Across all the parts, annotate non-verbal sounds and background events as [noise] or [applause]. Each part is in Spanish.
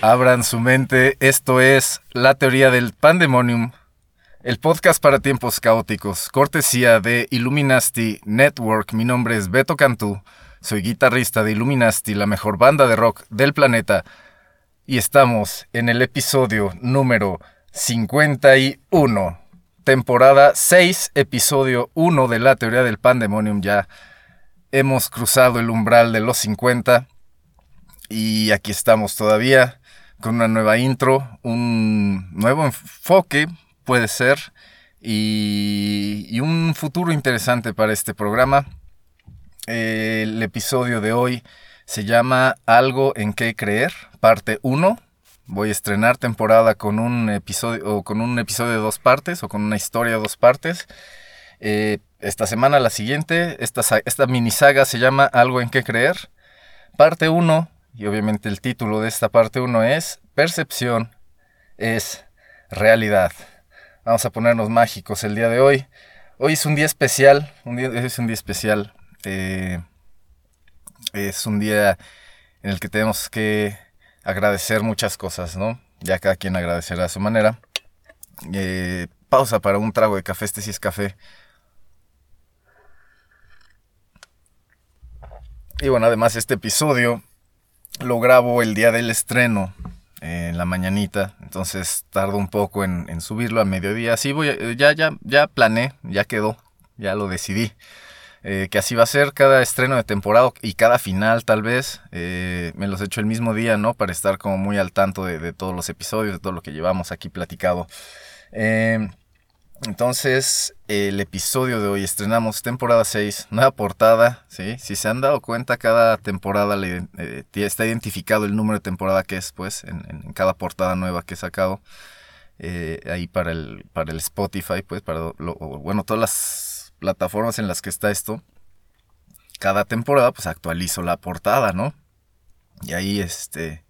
Abran su mente, esto es La Teoría del Pandemonium, el podcast para tiempos caóticos, cortesía de Illuminati Network. Mi nombre es Beto Cantú, soy guitarrista de Illuminati, la mejor banda de rock del planeta, y estamos en el episodio número 51, temporada 6, episodio 1 de La Teoría del Pandemonium. Ya hemos cruzado el umbral de los 50 y aquí estamos todavía con una nueva intro, un nuevo enfoque, puede ser, y, un futuro interesante para este programa. El episodio de hoy se llama Algo en qué creer, parte 1. Voy a estrenar temporada con un episodio, o con un episodio de dos partes, o con una historia de dos partes. Eh, esta semana, la siguiente, esta, esta mini saga se llama Algo en qué creer. Parte 1 y obviamente el título de esta parte 1 es Percepción es realidad. Vamos a ponernos mágicos el día de hoy. Hoy es un día especial, un día, es un día especial. Eh, es un día en el que tenemos que agradecer muchas cosas, ¿no? Ya cada quien agradecerá a su manera. Eh, pausa para un trago de café, este sí es café. Y bueno, además este episodio lo grabo el día del estreno, en la mañanita, entonces tardo un poco en, subirlo a mediodía. Así voy, eh, ya, ya, ya planeé, ya quedó, ya lo decidí. Eh, que así va a ser cada estreno de temporada y cada final tal vez. Eh, me los he hecho el mismo día, ¿no? Para estar como muy al tanto de, todos los episodios, de todo lo que llevamos aquí platicado. Entonces, el episodio de hoy estrenamos temporada 6, nueva portada, ¿sí? Si se han dado cuenta, cada temporada le, eh, está identificado el número de temporada que es, pues, en, cada portada nueva que he sacado. Ahí para el, para el Spotify, pues, para, bueno, todas las plataformas en las que está esto. Cada temporada, pues, actualizo la portada, ¿no? Y ahí, este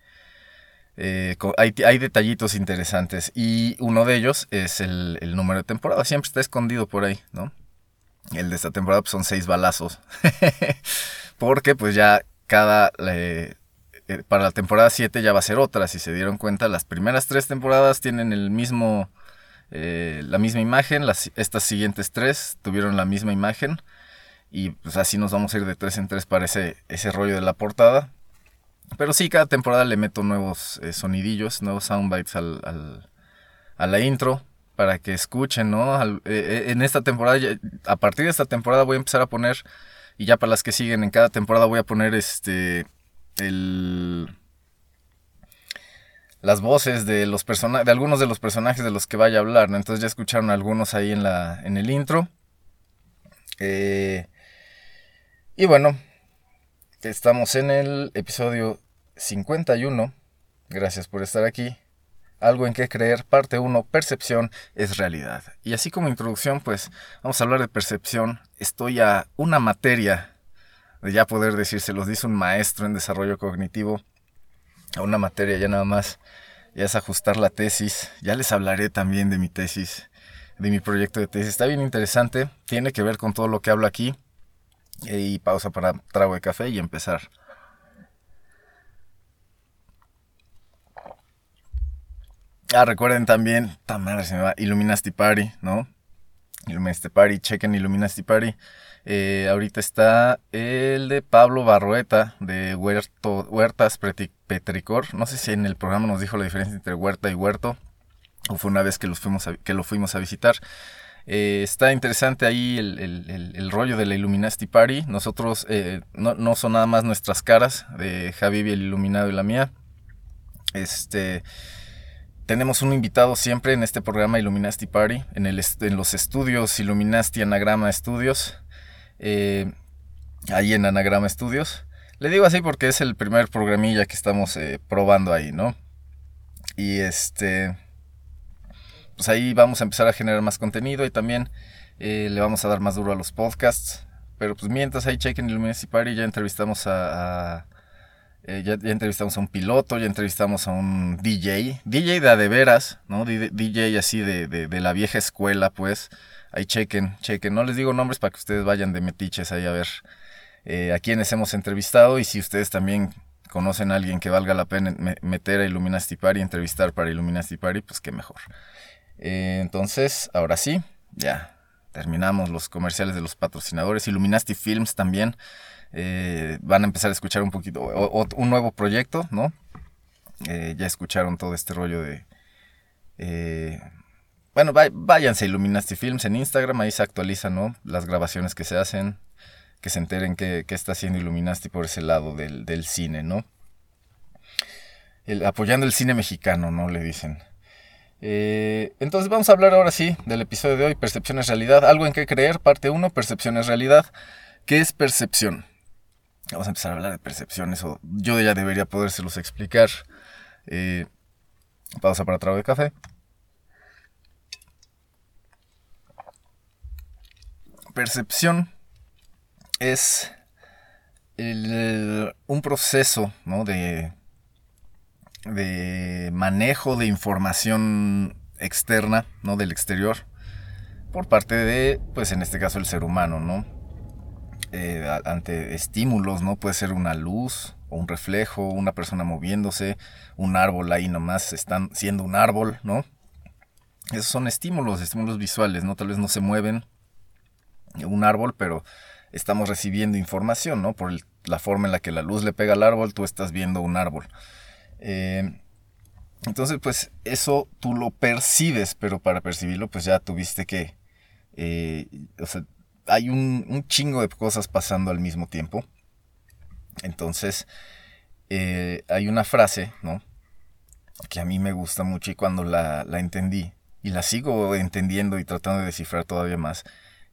eh, hay, detallitos interesantes y uno de ellos es el, número de temporada. Siempre está escondido por ahí, ¿no? El de esta temporada pues, son seis balazos. [laughs] Porque pues ya cada... Eh, para la temporada 7 ya va a ser otra. Si se dieron cuenta, las primeras tres temporadas tienen el mismo... Eh, la misma imagen. Las, estas siguientes tres tuvieron la misma imagen. Y pues así nos vamos a ir de tres en tres para ese rollo de la portada. Pero sí, cada temporada le meto nuevos eh, sonidillos, nuevos soundbites al, a la intro para que escuchen, ¿no? Eh, en esta temporada, a partir de esta temporada voy a empezar a poner, y ya para las que siguen en cada temporada voy a poner este, el, las voces de los de algunos de los personajes de los que vaya a hablar, ¿no? Entonces ya escucharon algunos ahí en, la, en el intro. y bueno, Estamos en el episodio 51. Gracias por estar aquí. Algo en que creer, parte 1, percepción es realidad. Y así como introducción, pues vamos a hablar de percepción. Estoy a una materia de ya poder decir, se los dice un maestro en desarrollo cognitivo, a una materia ya nada más, ya es ajustar la tesis. Ya les hablaré también de mi tesis, de mi proyecto de tesis. Está bien interesante, tiene que ver con todo lo que hablo aquí. Y pausa para trago de café y empezar. Ah, recuerden también, ta madre se me va, Illuminati Party, ¿no? Illuminati Party, chequen Illuminati Party. Eh, ahorita está el de Pablo Barrueta de Huerto, Huertas Petricor. No sé si en el programa nos dijo la diferencia entre huerta y huerto. O fue una vez que, los fuimos que lo fuimos a visitar. Eh, está interesante ahí el, rollo de la Illuminati Party. Nosotros eh, no, son nada más nuestras caras de Javi el Iluminado y la mía. Este tenemos un invitado siempre en este programa Illuminati Party, en, el, en los estudios Illuminati Anagrama Estudios. eh, ahí en Anagrama Studios. Le digo así porque es el primer programilla que estamos eh, probando ahí, ¿no? Y este, pues ahí vamos a empezar a generar más contenido y también eh, le vamos a dar más duro a los podcasts. Pero pues mientras ahí chequen Illuminati Party, ya entrevistamos a, eh, ya, entrevistamos a un piloto, ya entrevistamos a un DJ, DJ de a de veras, ¿no? DJ así de, de, la vieja escuela, pues. Ahí chequen, chequen. No les digo nombres para que ustedes vayan de metiches ahí a ver eh, a quienes hemos entrevistado y si ustedes también conocen a alguien que valga la pena meter a Illuminati Party, entrevistar para Illuminati Party, pues qué mejor. Eh, entonces, ahora sí, ya terminamos los comerciales de los patrocinadores. Illuminati Films también eh, van a empezar a escuchar un poquito, un nuevo proyecto, ¿no? Eh, ya escucharon todo este rollo de... bueno, váyanse a Illuminati Films en Instagram, ahí se actualizan, ¿no? Las grabaciones que se hacen, que se enteren qué, está haciendo Illuminati por ese lado del, cine, ¿no? apoyando el cine mexicano, ¿no? Le dicen. Eh, entonces vamos a hablar ahora sí del episodio de hoy, Percepción es realidad. Algo en qué creer, parte 1, Percepción es realidad. ¿Qué es percepción? Vamos a empezar a hablar de percepciones, o yo ya debería podérselos explicar. Eh, pausa para trago de café. Percepción es un proceso de de manejo de información externa, ¿no? Del exterior, por parte de, pues en este caso, el ser humano, ¿no? Eh, ante estímulos, ¿no? Puede ser una luz o un reflejo, una persona moviéndose, un árbol ahí nomás están siendo un árbol, ¿no? Esos son estímulos, estímulos visuales, ¿no? Tal vez no se mueven un árbol, pero estamos recibiendo información, ¿no? Por la forma en la que la luz le pega al árbol, tú estás viendo un árbol. Eh, entonces, pues eso tú lo percibes, pero para percibirlo, pues ya tuviste que... Eh, o sea, hay un, chingo de cosas pasando al mismo tiempo. Entonces, eh, hay una frase, ¿no? Que a mí me gusta mucho y cuando la, entendí, y la sigo entendiendo y tratando de descifrar todavía más,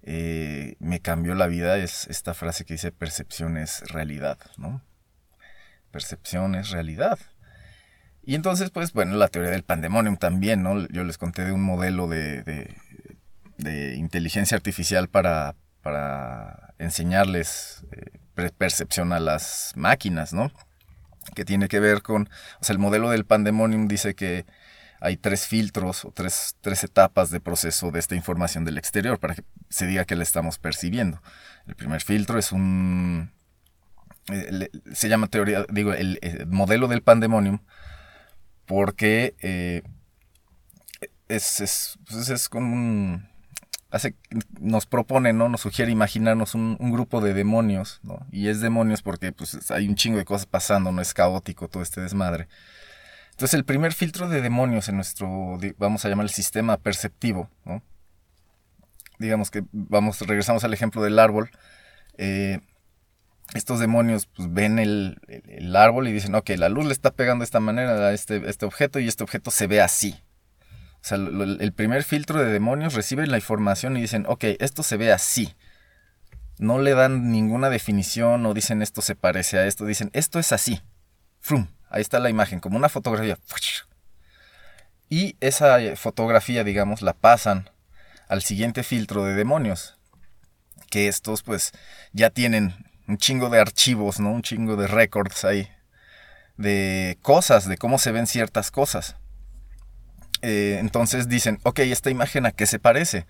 me cambió la vida, es esta frase que dice percepción es realidad, ¿no? Percepción es realidad. Y entonces, pues, bueno, la teoría del pandemonium también, ¿no? Yo les conté de un modelo de, de, inteligencia artificial para, para enseñarles eh, percepción a las máquinas, ¿no? Que tiene que ver con, o sea, el modelo del pandemonium dice que hay tres filtros o tres, tres etapas de proceso de esta información del exterior para que se diga que la estamos percibiendo. El primer filtro es un, eh, se llama teoría, digo, el, el modelo del pandemonium porque eh, es, es, pues es con un... Hace, nos propone, ¿no? Nos sugiere imaginarnos un, grupo de demonios, ¿no? Y es demonios porque pues, hay un chingo de cosas pasando, no es caótico todo este desmadre. Entonces el primer filtro de demonios en nuestro, vamos a llamar el sistema perceptivo. Digamos que vamos, regresamos al ejemplo del árbol. Eh, estos demonios pues, ven el, árbol y dicen, ok, la luz le está pegando de esta manera a este, este objeto y este objeto se ve así. O sea, el primer filtro de demonios recibe la información y dicen, ok, esto se ve así. No le dan ninguna definición o dicen esto se parece a esto, dicen esto es así. Frum, ahí está la imagen, como una fotografía. Y esa eh, fotografía, digamos, la pasan al siguiente filtro de demonios. Que estos pues ya tienen un chingo de archivos, ¿no? Un chingo de records ahí. De cosas, de cómo se ven ciertas cosas. Eh, entonces dicen, ok, esta imagen a qué se parece.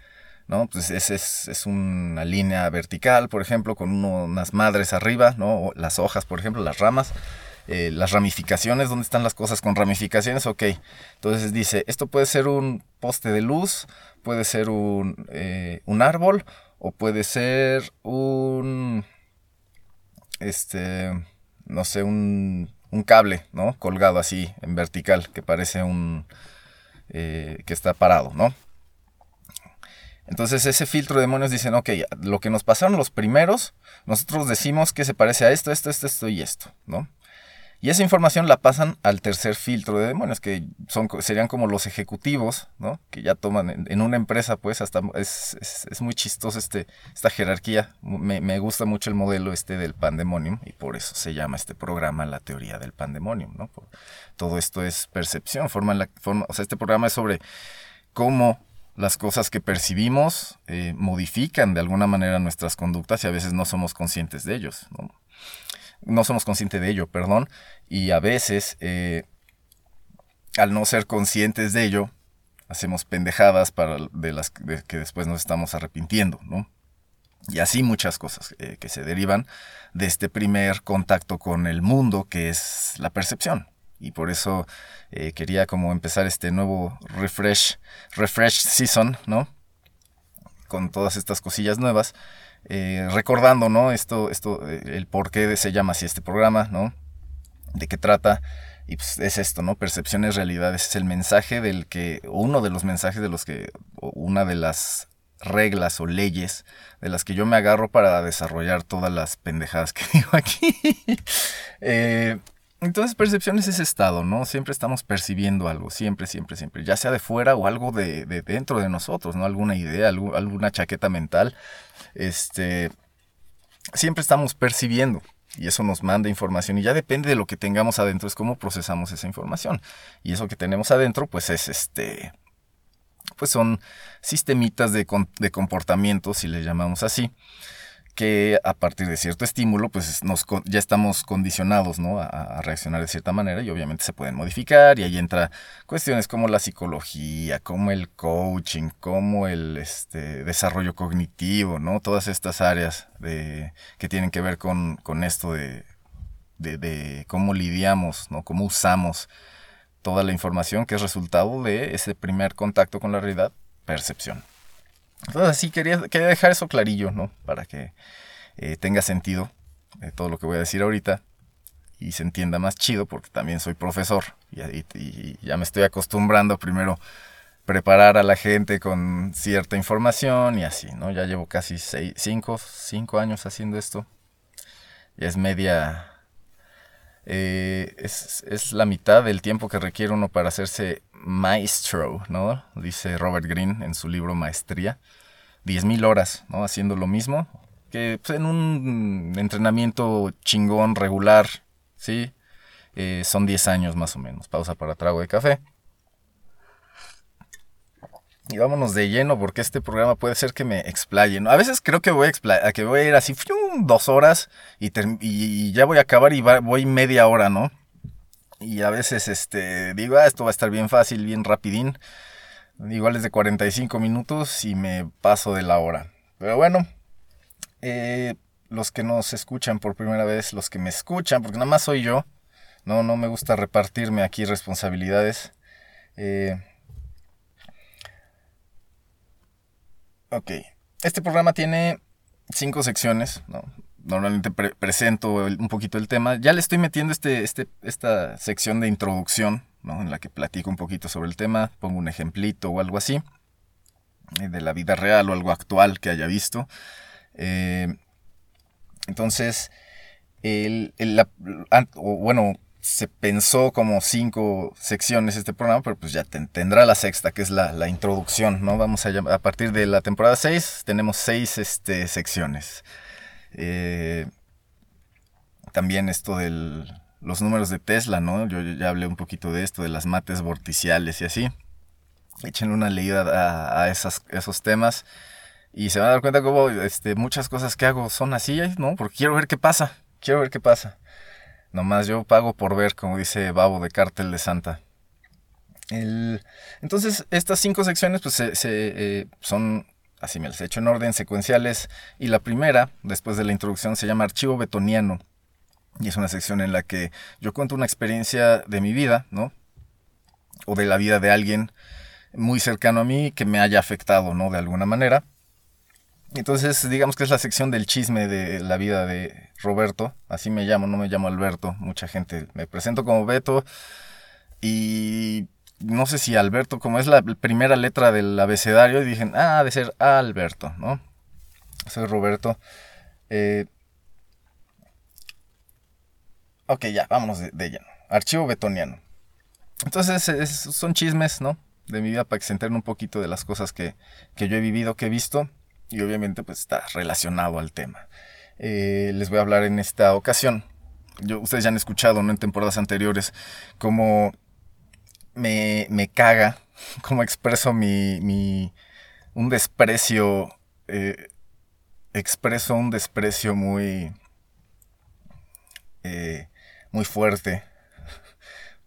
¿no? Pues es, es, una línea vertical, por ejemplo, con unas madres arriba, ¿no? las hojas, por ejemplo, las ramas. Eh, las ramificaciones, ¿dónde están las cosas con ramificaciones? Ok, entonces dice, esto puede ser un poste de luz, puede ser un, eh, un árbol o puede ser un, este, no sé, un, un cable, ¿no? Colgado así en vertical, que parece un, eh, que está parado, ¿no? Entonces ese filtro de demonios dicen, ok, lo que nos pasaron los primeros, nosotros decimos que se parece a esto, esto, esto, esto y esto, ¿no? Y esa información la pasan al tercer filtro de demonios, que son, serían como los ejecutivos, ¿no? Que ya toman en, una empresa, pues, hasta es, es, muy chistoso este, esta jerarquía. Me, me, gusta mucho el modelo este del pandemonium y por eso se llama este programa la teoría del pandemonium, ¿no? todo esto es percepción, forma la, forma, o sea, este programa es sobre cómo las cosas que percibimos eh, modifican de alguna manera nuestras conductas y a veces no somos conscientes de ellos. No somos conscientes de ello, perdón, y a veces eh, al no ser conscientes de ello, hacemos pendejadas para de las que después nos estamos arrepintiendo, ¿no? Y así muchas cosas eh, que se derivan de este primer contacto con el mundo que es la percepción y por eso eh, quería como empezar este nuevo refresh, refresh season, ¿no? Con todas estas cosillas nuevas, eh, recordando, ¿no? Esto, esto, eh, el por qué se llama así este programa, ¿no? De qué trata. Y pues es esto, ¿no? Percepciones, realidades. Es el mensaje del que, uno de los mensajes de los que, una de las reglas o leyes de las que yo me agarro para desarrollar todas las pendejadas que [laughs] digo aquí. eh, entonces, percepción es ese estado, ¿no? Siempre estamos percibiendo algo, siempre, siempre, siempre, ya sea de fuera o algo de, dentro de nosotros, ¿no? Alguna idea, alguna chaqueta mental. Este, siempre estamos percibiendo y eso nos manda información y ya depende de lo que tengamos adentro, es cómo procesamos esa información. Y eso que tenemos adentro, pues es este, pues son sistemitas de, de comportamiento, si le llamamos así que a partir de cierto estímulo, pues nos, ya estamos condicionados ¿no? a, reaccionar de cierta manera y obviamente se pueden modificar y ahí entra cuestiones como la psicología, como el coaching, como el este, desarrollo cognitivo, ¿no? Todas estas áreas de, que tienen que ver con, con esto de, de, de, cómo lidiamos, ¿no? Cómo usamos toda la información que es resultado de ese primer contacto con la realidad, percepción. Entonces, sí, quería, quería dejar eso clarillo, ¿no? Para que eh, tenga sentido eh, todo lo que voy a decir ahorita y se entienda más chido, porque también soy profesor y, ya me estoy acostumbrando primero preparar a la gente con cierta información y así, ¿no? Ya llevo casi seis, cinco, cinco años haciendo esto. Ya es media... Eh, es, es, la mitad del tiempo que requiere uno para hacerse maestro, ¿no? Dice Robert Greene en su libro Maestría. 10.000 horas, ¿no? Haciendo lo mismo. Que pues, en un entrenamiento chingón, regular, ¿sí? Eh, son 10 años más o menos. Pausa para trago de café. Y vámonos de lleno porque este programa puede ser que me explaye. A veces creo que voy a, que voy a ir así dos horas y, y, ya voy a acabar y voy media hora, ¿no? Y a veces este, digo, ah, esto va a estar bien fácil, bien rapidín. Igual es de 45 minutos y me paso de la hora. Pero bueno, eh, los que nos escuchan por primera vez, los que me escuchan, porque nada más soy yo, no, no me gusta repartirme aquí responsabilidades. Eh, ok, este programa tiene cinco secciones, ¿no? normalmente presento un poquito el tema. Ya le estoy metiendo este, este, esta sección de introducción, ¿no? en la que platico un poquito sobre el tema, pongo un ejemplito o algo así, eh, de la vida real o algo actual que haya visto. Eh, entonces, bueno, se pensó como cinco secciones este programa, pero pues ya tendrá la sexta, que es la, introducción, ¿no? Vamos a, a partir de la temporada 6, tenemos seis este, secciones. Eh, también esto de los números de Tesla, ¿no? Yo ya hablé un poquito de esto, de las mates vorticiales y así. Echen una leída a, esos temas y se van a dar cuenta como este, muchas cosas que hago son así, ¿no? Porque quiero ver qué pasa, quiero ver qué pasa. Nomás yo pago por ver, como dice Babo de Cártel de Santa. entonces, estas cinco secciones pues, se, eh, son así me las he hecho en orden secuenciales. Y la primera, después de la introducción, se llama Archivo Betoniano. Y es una sección en la que yo cuento una experiencia de mi vida, ¿no? O de la vida de alguien muy cercano a mí que me haya afectado, ¿no? De alguna manera. Entonces, digamos que es la sección del chisme de la vida de Roberto. Así me llamo, no me llamo Alberto. Mucha gente me presento como Beto. Y no sé si Alberto, como es la primera letra del abecedario, y dije, ah, ha de ser Alberto, ¿no? Soy Roberto. Eh, Ok, ya, vámonos de, de. Archivo betoniano. Entonces, es- son chismes, ¿no? De mi vida para que se enteren un poquito de las cosas que, que yo he vivido, que he visto. Y obviamente, pues está relacionado al tema. Eh, les voy a hablar en esta ocasión. Yo, ustedes ya han escuchado, ¿no? En temporadas anteriores, cómo me, me caga, [laughs] cómo expreso mi, mi un desprecio, eh, expreso un desprecio muy, eh, muy fuerte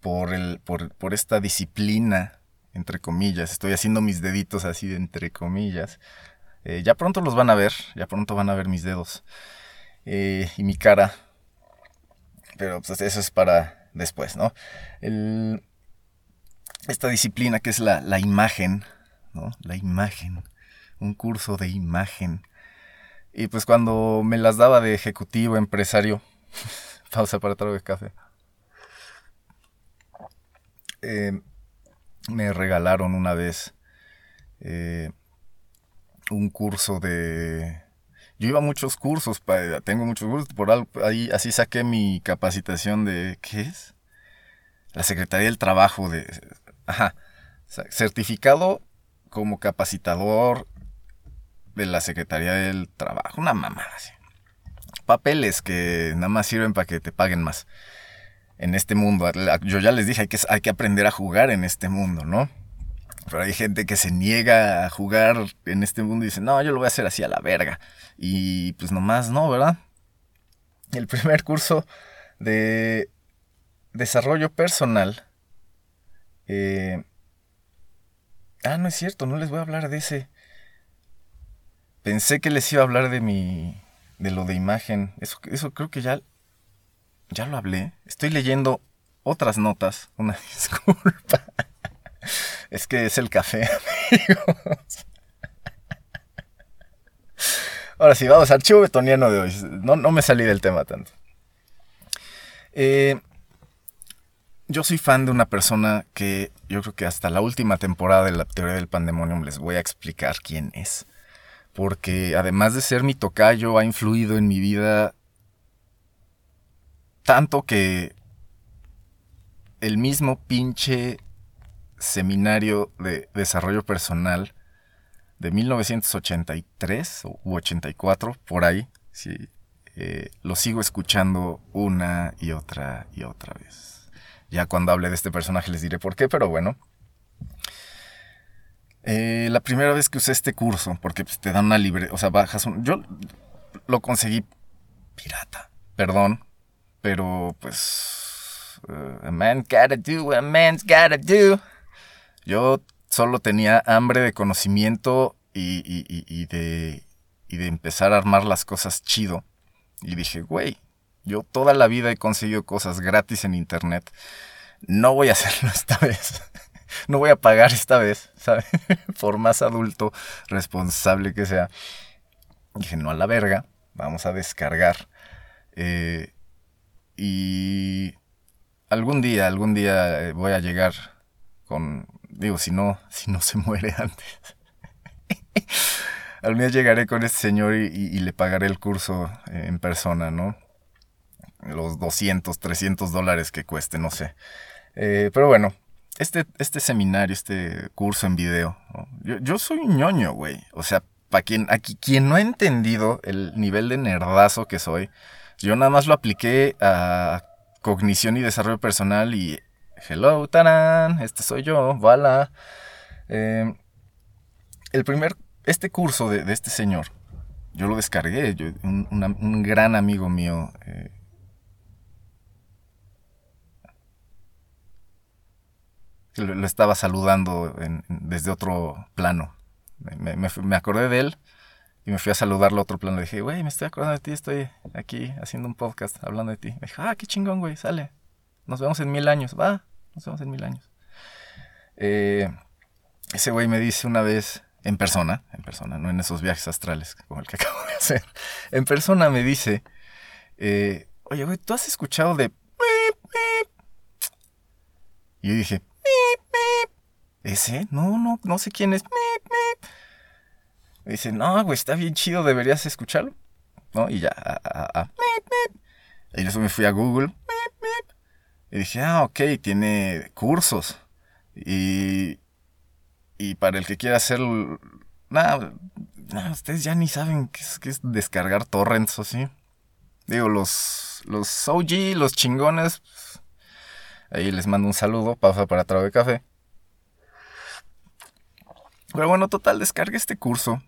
por, el, por, por esta disciplina, entre comillas. Estoy haciendo mis deditos así de entre comillas. Eh, ya pronto los van a ver, ya pronto van a ver mis dedos eh, y mi cara. Pero pues eso es para después, ¿no? El- esta disciplina que es la, la imagen, ¿no? La imagen. Un curso de imagen. Y pues cuando me las daba de ejecutivo, empresario, [laughs] pausa para trago de café. Eh, me regalaron una vez eh, un curso de... Yo iba a muchos cursos, tengo muchos cursos, por ahí así saqué mi capacitación de... ¿Qué es? La Secretaría del Trabajo de... Ajá. Certificado como capacitador de la Secretaría del Trabajo. Una mamada así. Papeles que nada más sirven para que te paguen más. En este mundo. Yo ya les dije, hay que, hay que aprender a jugar en este mundo, ¿no? Pero hay gente que se niega a jugar en este mundo y dice, no, yo lo voy a hacer así a la verga. Y pues nomás no, ¿verdad? El primer curso de desarrollo personal. eh, Ah, no es cierto, no les voy a hablar de ese. Pensé que les iba a hablar de mi. De lo de imagen. Eso, eso creo que ya. Ya lo hablé. Estoy leyendo otras notas. [laughs] Una disculpa. Es que es el café, [laughs] amigos. Ahora sí, vamos, archivo betoniano de hoy. No, no me salí del tema tanto. Eh, yo soy fan de una persona que yo creo que hasta la última temporada de la teoría del pandemonium les voy a explicar quién es. Porque además de ser mi tocayo, ha influido en mi vida tanto que el mismo pinche seminario de desarrollo personal de 1983 u 84, por ahí, sí, eh, lo sigo escuchando una y otra y otra vez. Ya cuando hable de este personaje les diré por qué, pero bueno. Eh, la primera vez que usé este curso, porque pues, te dan una libre, o sea, bajas un... Yo lo conseguí pirata, perdón, pero pues... uh, a man gotta do what a man's gotta do. Yo solo tenía hambre de conocimiento y, de, de empezar a armar las cosas chido. Y dije, güey, yo toda la vida he conseguido cosas gratis en internet. No voy a hacerlo [laughs] esta vez. No voy a pagar esta vez, ¿sabes? [laughs] Por más adulto, responsable que sea. Dije, no a la verga, vamos a descargar. Eh, y algún día, algún día eh, voy a llegar con, digo, si no, [laughs] si no se muere antes. [laughs] Algún día llegaré con este señor y, le pagaré el curso eh, en persona, ¿no? Los 200, 300 dólares que cueste, no sé. Pero bueno, este, este seminario, este curso en video, yo, yo soy un ñoño, güey. O sea, para quien, quien no ha entendido el nivel de nerdazo que soy, yo nada más lo apliqué a cognición y desarrollo personal y hello, tarán, este soy yo, voilà. Eh, el primer, este curso de, este señor, yo lo descargué, yo- un gran amigo mío. eh, lo, estaba saludando desde otro plano. Me acordé de él y me fui a saludarlo a otro plano. Le dije, güey, me estoy acordando de ti, estoy aquí haciendo un podcast hablando de ti. Me dijo, ah, qué chingón, güey, sale. Nos vemos en mil años. Va, nos vemos en mil años. Eh, ese güey me dice una vez, en persona, en persona, no en esos viajes astrales como el que [laughs] acabo de hacer. En persona me dice, eh, oye, güey, ¿tú has escuchado de... Y yo dije, ¿ese? No, no, no sé quién es. Me dice, no, güey, está bien chido, deberías escucharlo. ¿No? Y ya, a- a- a- y eso me fui a Google. Y dije, ah, ok, tiene cursos. Y, y para el que quiera hacer... Nada, ustedes ya ni saben qué es, qué es descargar torrents o así. Digo, los, los OG, los chingones, pues, ahí les mando un saludo, pausa para trago de café. Pero bueno, total, descargué este curso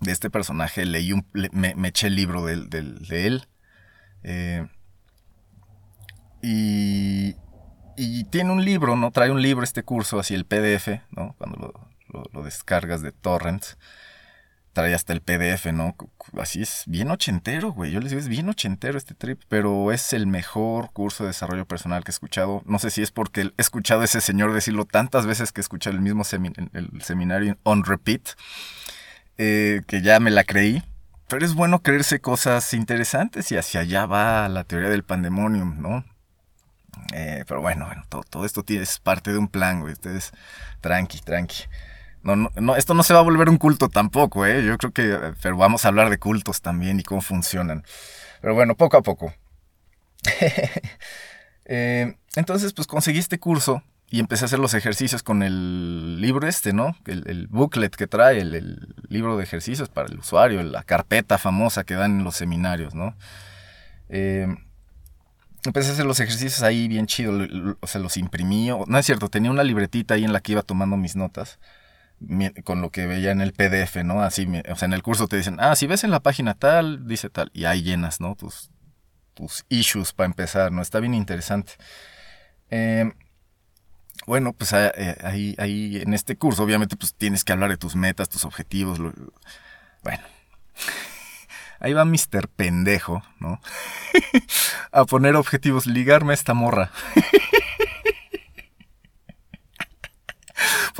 de este personaje, leí un, me, eché el libro de, él. Eh, y, y, tiene un libro, ¿no? Trae un libro este curso, así el PDF, ¿no? Cuando lo, lo, descargas de torrents. Trae hasta el PDF, ¿no? Así es bien ochentero, güey. Yo les digo, es bien ochentero este trip, pero es el mejor curso de desarrollo personal que he escuchado. No sé si es porque he escuchado a ese señor decirlo tantas veces que he escuchado el mismo el seminario on repeat. Eh, que ya me la creí. Pero es bueno creerse cosas interesantes y hacia allá va la teoría del pandemonium, ¿no? Eh, pero bueno, bueno todo, esto es parte de un plan, güey. Ustedes, tranqui, tranqui. No, no, esto no se va a volver un culto tampoco, ¿eh? Yo creo que, pero vamos a hablar de cultos también y cómo funcionan. Pero bueno, poco a poco. [laughs] Eh, entonces, pues conseguí este curso y empecé a hacer los ejercicios con el libro este, ¿no? El, booklet que trae, el, libro de ejercicios para el usuario, la carpeta famosa que dan en los seminarios, ¿no? Eh, empecé a hacer los ejercicios ahí bien chido, o sea, los imprimí, no es cierto, tenía una libretita ahí en la que iba tomando mis notas con lo que veía en el PDF, ¿no? Así, o sea, en el curso te dicen, ah, si ves en la página tal, dice tal, y ahí llenas, ¿no? Tus, tus issues para empezar, ¿no? Está bien interesante. Eh, bueno, pues eh, ahí, ahí en este curso, obviamente, pues tienes que hablar de tus metas, tus objetivos. bueno, [laughs] ahí va Mr. Pendejo, ¿no? [laughs] a poner objetivos, ligarme a esta morra. [laughs]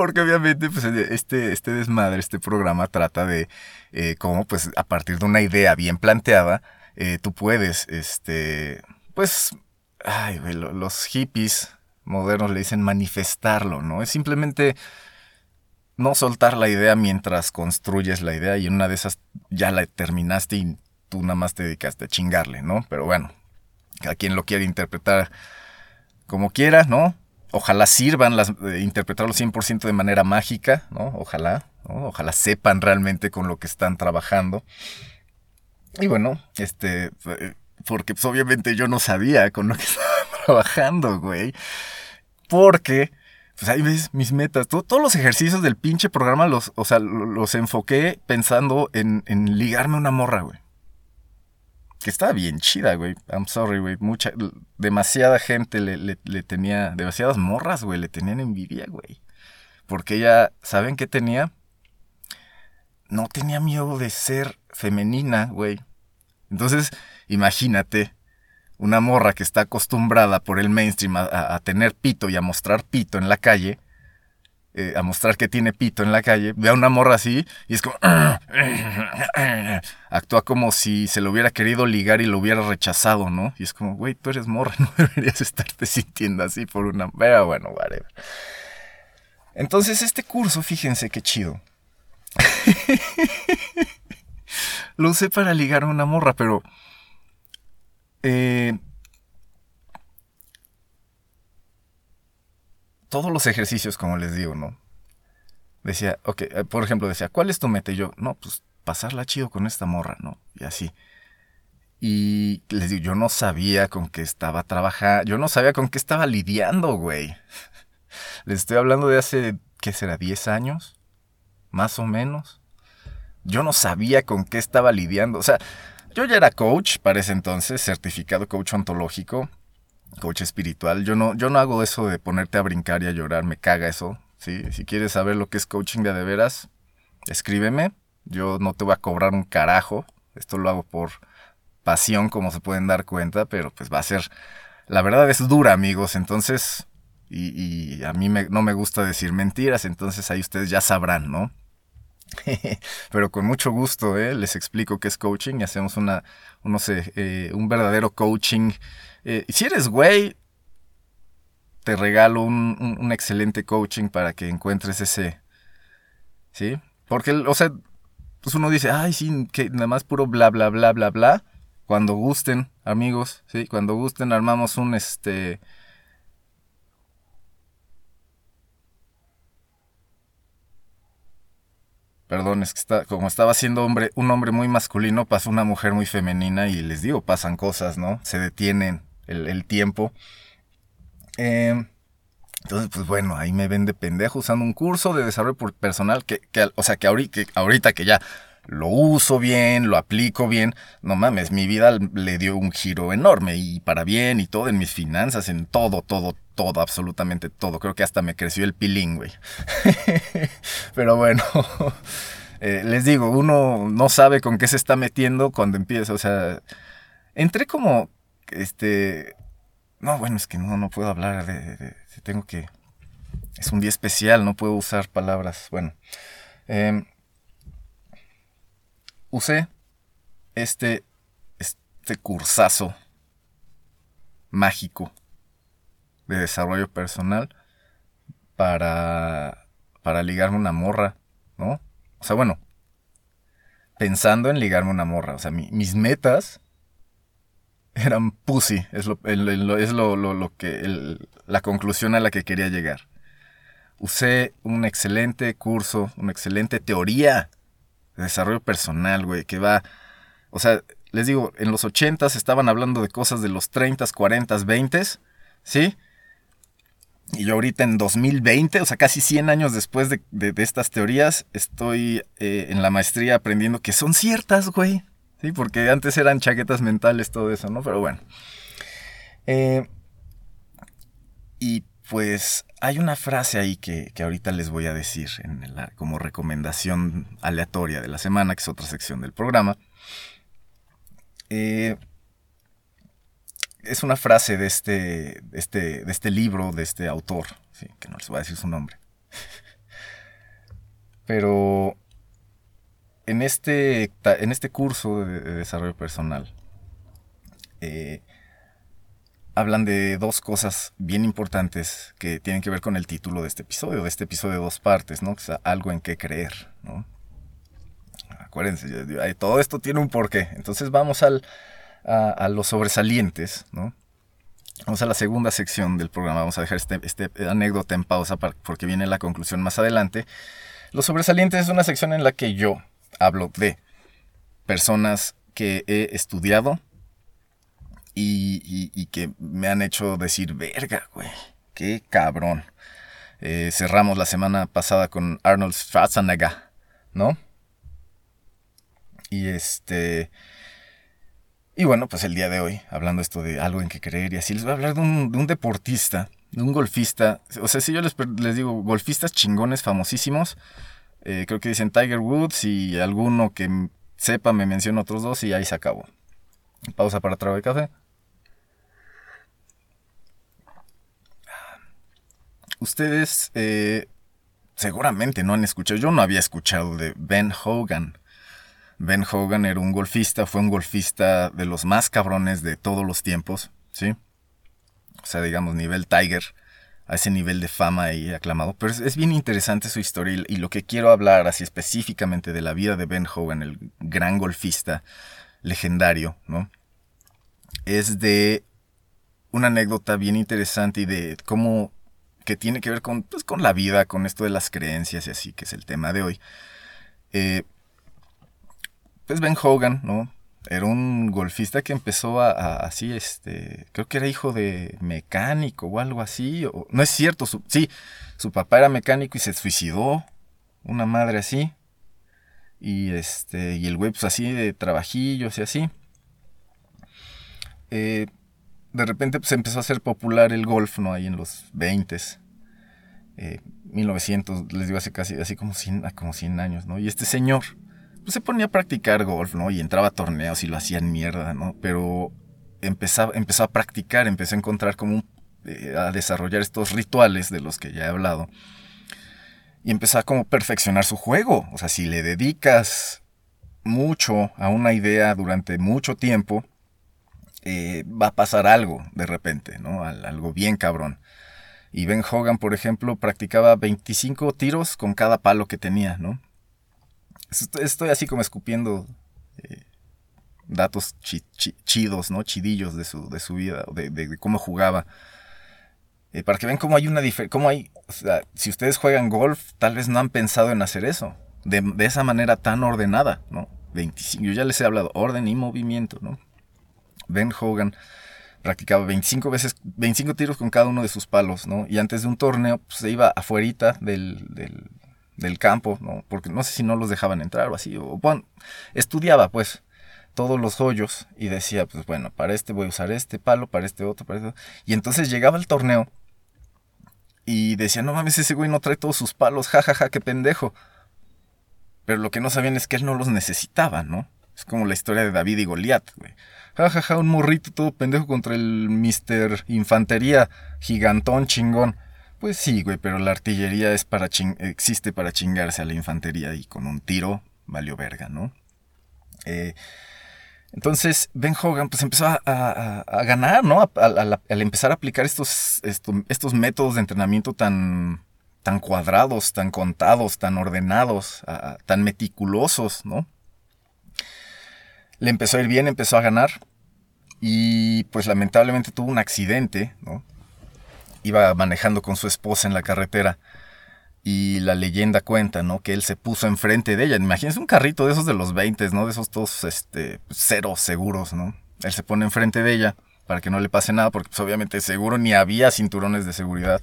Porque obviamente, pues este, este desmadre, este programa trata de eh, cómo, pues, a partir de una idea bien planteada, eh, tú puedes, este, pues, ay, los hippies modernos le dicen manifestarlo, ¿no? Es simplemente no soltar la idea mientras construyes la idea y en una de esas ya la terminaste y tú nada más te dedicaste a chingarle, ¿no? Pero bueno, a quien lo quiere interpretar como quiera, ¿no? Ojalá sirvan las, eh, interpretarlo 100% de manera mágica, ¿no? Ojalá, ¿no? Ojalá sepan realmente con lo que están trabajando. Y bueno, este, porque pues obviamente yo no sabía con lo que [laughs] estaba trabajando, güey. Porque, pues ahí ves mis metas. todos los ejercicios del pinche programa los, o sea, los enfoqué pensando en, en ligarme una morra, güey. Que estaba bien chida, güey. I'm sorry, güey. Mucha, demasiada gente le, le, tenía, demasiadas morras, güey, le tenían envidia, güey. Porque ella, ¿saben qué tenía? No tenía miedo de ser femenina, güey. Entonces, imagínate, una morra que está acostumbrada por el mainstream a, tener pito y a mostrar pito en la calle, eh, a mostrar que tiene pito en la calle, ve a una morra así y es como... [clears throat] actúa como si se lo hubiera querido ligar y lo hubiera rechazado, ¿no? Y es como, güey, tú eres morra, [laughs] no deberías estarte sintiendo así por una... Pero bueno, whatever. Entonces este curso, fíjense qué chido. [laughs] lo usé para ligar a una morra, pero eh, todos los ejercicios, como les digo, ¿no? Decía, ok, eh, por ejemplo, decía, ¿cuál es tu meta? Y yo, no, pues pasarla chido con esta morra, ¿no? Y así. Y les digo, yo no sabía con qué estaba trabajando, yo no sabía con qué estaba lidiando, güey. [laughs] Les estoy hablando de hace, ¿qué será? ¿10 años? Más o menos. Yo no sabía con qué estaba lidiando. O sea, yo ya era coach para ese entonces, certificado coach ontológico, coach espiritual. Yo no, yo no hago eso de ponerte a brincar y a llorar, me caga eso. ¿sí? Si quieres saber lo que es coaching de, de veras, escríbeme. Yo no te voy a cobrar un carajo. Esto lo hago por pasión, como se pueden dar cuenta, pero pues va a ser... La verdad es dura, amigos, entonces... Y, a mí no me gusta decir mentiras, entonces ahí ustedes ya sabrán, ¿no? [laughs] Pero con mucho gusto, ¿eh? les explico qué es coaching y hacemos una, sé, eh, un verdadero coaching. Eh, si eres güey, te regalo un, un, excelente coaching para que encuentres ese. ¿Sí? Porque, o sea, pues uno dice, ay, sí, que nada más puro bla, bla, bla, bla, bla. Cuando gusten, amigos, ¿sí? Cuando gusten, armamos un este. Perdón, es que está, como estaba siendo hombre, un hombre muy masculino, pasó una mujer muy femenina y les digo, pasan cosas, ¿no? Se detienen, el, tiempo. Em, entonces, pues bueno, ahí me ven de pendejo usando un curso de desarrollo personal que, o sea, que ahorita, que ahorita que ya lo uso bien, lo aplico bien, no mames, mi vida le dio un giro enorme y para bien y todo en mis finanzas, en todo, todo, todo, absolutamente todo. Creo que hasta me creció el pilín, güey. [laughs] Pero bueno, [laughs] eh, les digo, uno no sabe con qué se está metiendo cuando empieza, o sea, entré como, este, no, bueno, es que no, no puedo hablar de, tengo que, es un día especial, no puedo usar palabras, bueno. Eh, usé este, este cursazo mágico de desarrollo personal para, para ligarme una morra, ¿no? O sea, bueno, pensando en ligarme una morra. O sea, mis metas eran pussy. Es, lo, es lo, lo, que, la conclusión a la que quería llegar. Usé un excelente curso, una excelente teoría desarrollo personal, güey, que va, o sea, les digo, en los 80 estaban hablando de cosas de los 30, 40, 20, ¿sí? Y yo ahorita en 2020, o sea, casi 100 años después de, estas teorías, estoy eh, en la maestría aprendiendo que son ciertas, güey. Sí, porque antes eran chaquetas mentales, todo eso, ¿no? Pero bueno. Eh, y pues hay una frase ahí que, ahorita les voy a decir como recomendación aleatoria de la semana, que es otra sección del programa. Eh, es una frase de este, este, de este libro, de este autor, que no les voy a decir su nombre. [laughs] Pero en este, en este curso de, desarrollo personal, eh, hablan de dos cosas bien importantes que tienen que ver con el título de este episodio, de este episodio de dos partes, ¿no? Que es algo en qué creer, ¿no? Acuérdense, todo esto tiene un porqué. Entonces vamos al, a, los sobresalientes, ¿no? Vamos a la segunda sección del programa. Vamos a dejar este, este anécdota en pausa porque viene la conclusión más adelante. Los sobresalientes es una sección en la que yo hablo de personas que he estudiado, y, que me han hecho decir, verga, güey, qué cabrón. Eh, cerramos la semana pasada con Arnold Schwarzenegger, ¿no? Y este... Y bueno, pues el día de hoy, hablando esto de algo en que creer y así, les voy a hablar de un, deportista, de un golfista. O sea, si yo les, digo golfistas chingones, famosísimos, eh, creo que dicen Tiger Woods y alguno que sepa me menciona otros dos y ahí se acabó. Pausa para trago de café. Ustedes eh, seguramente no han escuchado, yo no había escuchado de Ben Hogan. Ben Hogan era un golfista, fue un golfista de los más cabrones de todos los tiempos, ¿sí? O sea, digamos, nivel Tiger, a ese nivel de fama y aclamado. Pero es, bien interesante su historia y, lo que quiero hablar así específicamente de la vida de Ben Hogan, el gran golfista legendario, ¿no? Es de una anécdota bien interesante y de cómo que tiene que ver con, pues, con la vida, con esto de las creencias y así, que es el tema de hoy. Eh, pues Ben Hogan, ¿no? Era un golfista que empezó a, así, este, creo que era hijo de mecánico o algo así, o, no es cierto, sí, su papá era mecánico y se suicidó, una madre así, y este, y el güey pues así de trabajillos y así. Eh, de repente pues, empezó a ser popular el golf, ¿no? Ahí en los 20 eh, 1900, les digo hace casi, así como 100, como 100 años, ¿no? Y este señor, se ponía a practicar golf, ¿no? Y entraba a torneos y lo hacían mierda, ¿no? Pero empezaba, empezó a practicar, empezó a encontrar como eh, a desarrollar estos rituales de los que ya he hablado. Y empezó a como perfeccionar su juego. O sea, si le dedicas mucho a una idea durante mucho tiempo, eh, va a pasar algo de repente, ¿no? Algo bien cabrón. Y Ben Hogan, por ejemplo, practicaba 25 tiros con cada palo que tenía, ¿no? Estoy así como escupiendo eh, datos chidos, ¿no? Chidillos de su, de su vida, de, cómo jugaba. Eh, para que vean cómo hay una diferencia, hay, si ustedes juegan golf, tal vez no han pensado en hacer eso. de, de esa manera tan ordenada, ¿no? 25, yo ya les he hablado, orden y movimiento, ¿no? Ben Hogan practicaba 25 veces, 25 tiros con cada uno de sus palos, ¿no? Y antes de un torneo pues, se iba afuerita del, del, del, campo, ¿no? Porque no sé si no los dejaban entrar o así, o bueno, estudiaba pues todos los hoyos y decía, pues bueno, para este voy a usar este palo, para este otro, para este Y entonces llegaba el torneo y decía, no mames, ese güey no trae todos sus palos, jajaja, ja, ja, qué pendejo. Pero lo que no sabían es que él no los necesitaba, ¿no? Es como la historia de David y Goliat, güey. Jajaja, ja, un morrito todo pendejo contra el Mister Infantería gigantón chingón. Pues sí, güey, pero la artillería es para existe para chingarse a la infantería y con un tiro valió verga, ¿no? Eh, entonces Ben Hogan pues empezó a, ganar, ¿no? Al, empezar a aplicar estos, estos métodos de entrenamiento tan, tan cuadrados, tan contados, tan ordenados, tan meticulosos, ¿no? Le empezó a ir bien, empezó a ganar y pues lamentablemente tuvo un accidente, ¿no? Iba manejando con su esposa en la carretera y la leyenda cuenta, ¿no? Que él se puso enfrente de ella. Imagínense un carrito de esos de los 20, ¿no? De esos todos, este, cero seguros, ¿no? Él se pone enfrente de ella para que no le pase nada porque pues obviamente seguro ni había cinturones de seguridad.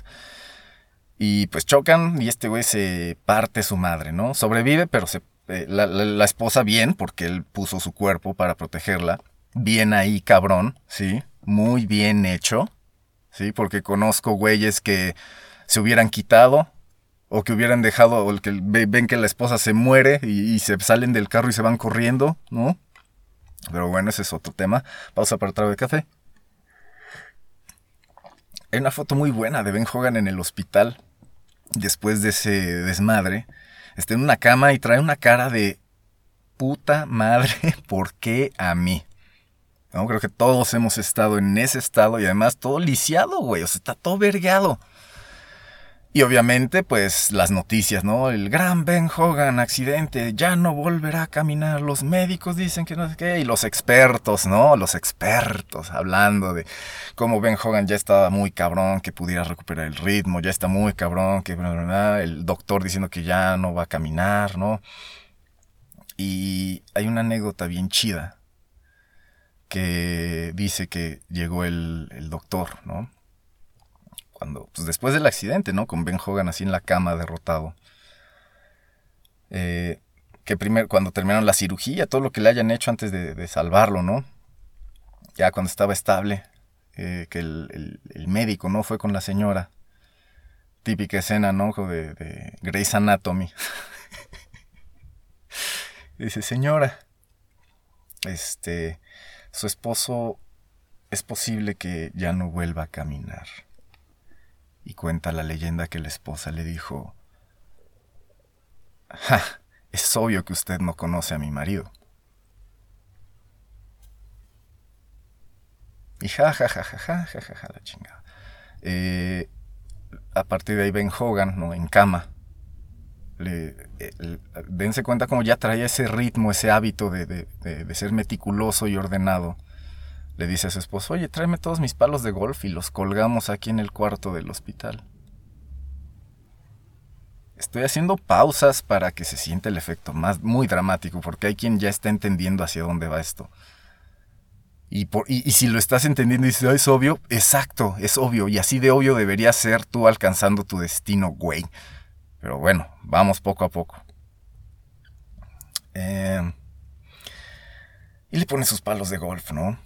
Y pues chocan y este güey se parte su madre, ¿no? Sobrevive, pero se, eh, la, esposa bien porque él puso su cuerpo para protegerla bien ahí, cabrón, ¿sí? Muy bien hecho, ¿sí? Porque conozco güeyes que se hubieran quitado o que hubieran dejado, o que ven que la esposa se muere y, se salen del carro y se van corriendo, ¿no? Pero bueno, ese es otro tema. Pausa para trago de café. Hay una foto muy buena de Ben Hogan en el hospital después de ese desmadre. Está en una cama y trae una cara de puta madre, [laughs] ¿por qué a mí? Creo que todos hemos estado en ese estado y además todo lisiado, güey. O sea, está todo vergado. Y obviamente, pues las noticias, ¿no? El gran Ben Hogan, accidente, ya no volverá a caminar. Los médicos dicen que no sé qué. Y los expertos, ¿no? Los expertos hablando de cómo Ben Hogan ya estaba muy cabrón, que pudiera recuperar el ritmo, ya está muy cabrón, que el doctor diciendo que ya no va a caminar, ¿no? Y hay una anécdota bien chida que dice que llegó el, doctor, ¿no? Cuando, pues después del accidente, ¿no? Con Ben Hogan así en la cama, derrotado. Eh, que primero, cuando terminaron la cirugía, todo lo que le hayan hecho antes de, salvarlo, ¿no? Ya cuando estaba estable, eh, que el, médico, ¿no? Fue con la señora. Típica escena, ¿no? De, de Grey's Anatomy. [laughs] Dice, señora, este, su esposo es posible que ya no vuelva a caminar. Y cuenta la leyenda que la esposa le dijo, ja, es obvio que usted no conoce a mi marido. Y ja, ja, ja, ja, ja, ja, ja, ja la chingada. Eh, a partir de ahí Ben Hogan, ¿no? En cama. Le, eh, dense cuenta como ya traía ese ritmo, ese hábito de, ser meticuloso y ordenado. Le dice a su esposo, oye, tráeme todos mis palos de golf y los colgamos aquí en el cuarto del hospital. Estoy haciendo pausas para que se sienta el efecto más muy dramático, porque hay quien ya está entendiendo hacia dónde va esto. Y, por, y, si lo estás entendiendo y dices, es obvio, exacto, es obvio. Y así de obvio debería ser tú alcanzando tu destino, güey. Pero bueno, vamos poco a poco. Eh, y le pone sus palos de golf, ¿no?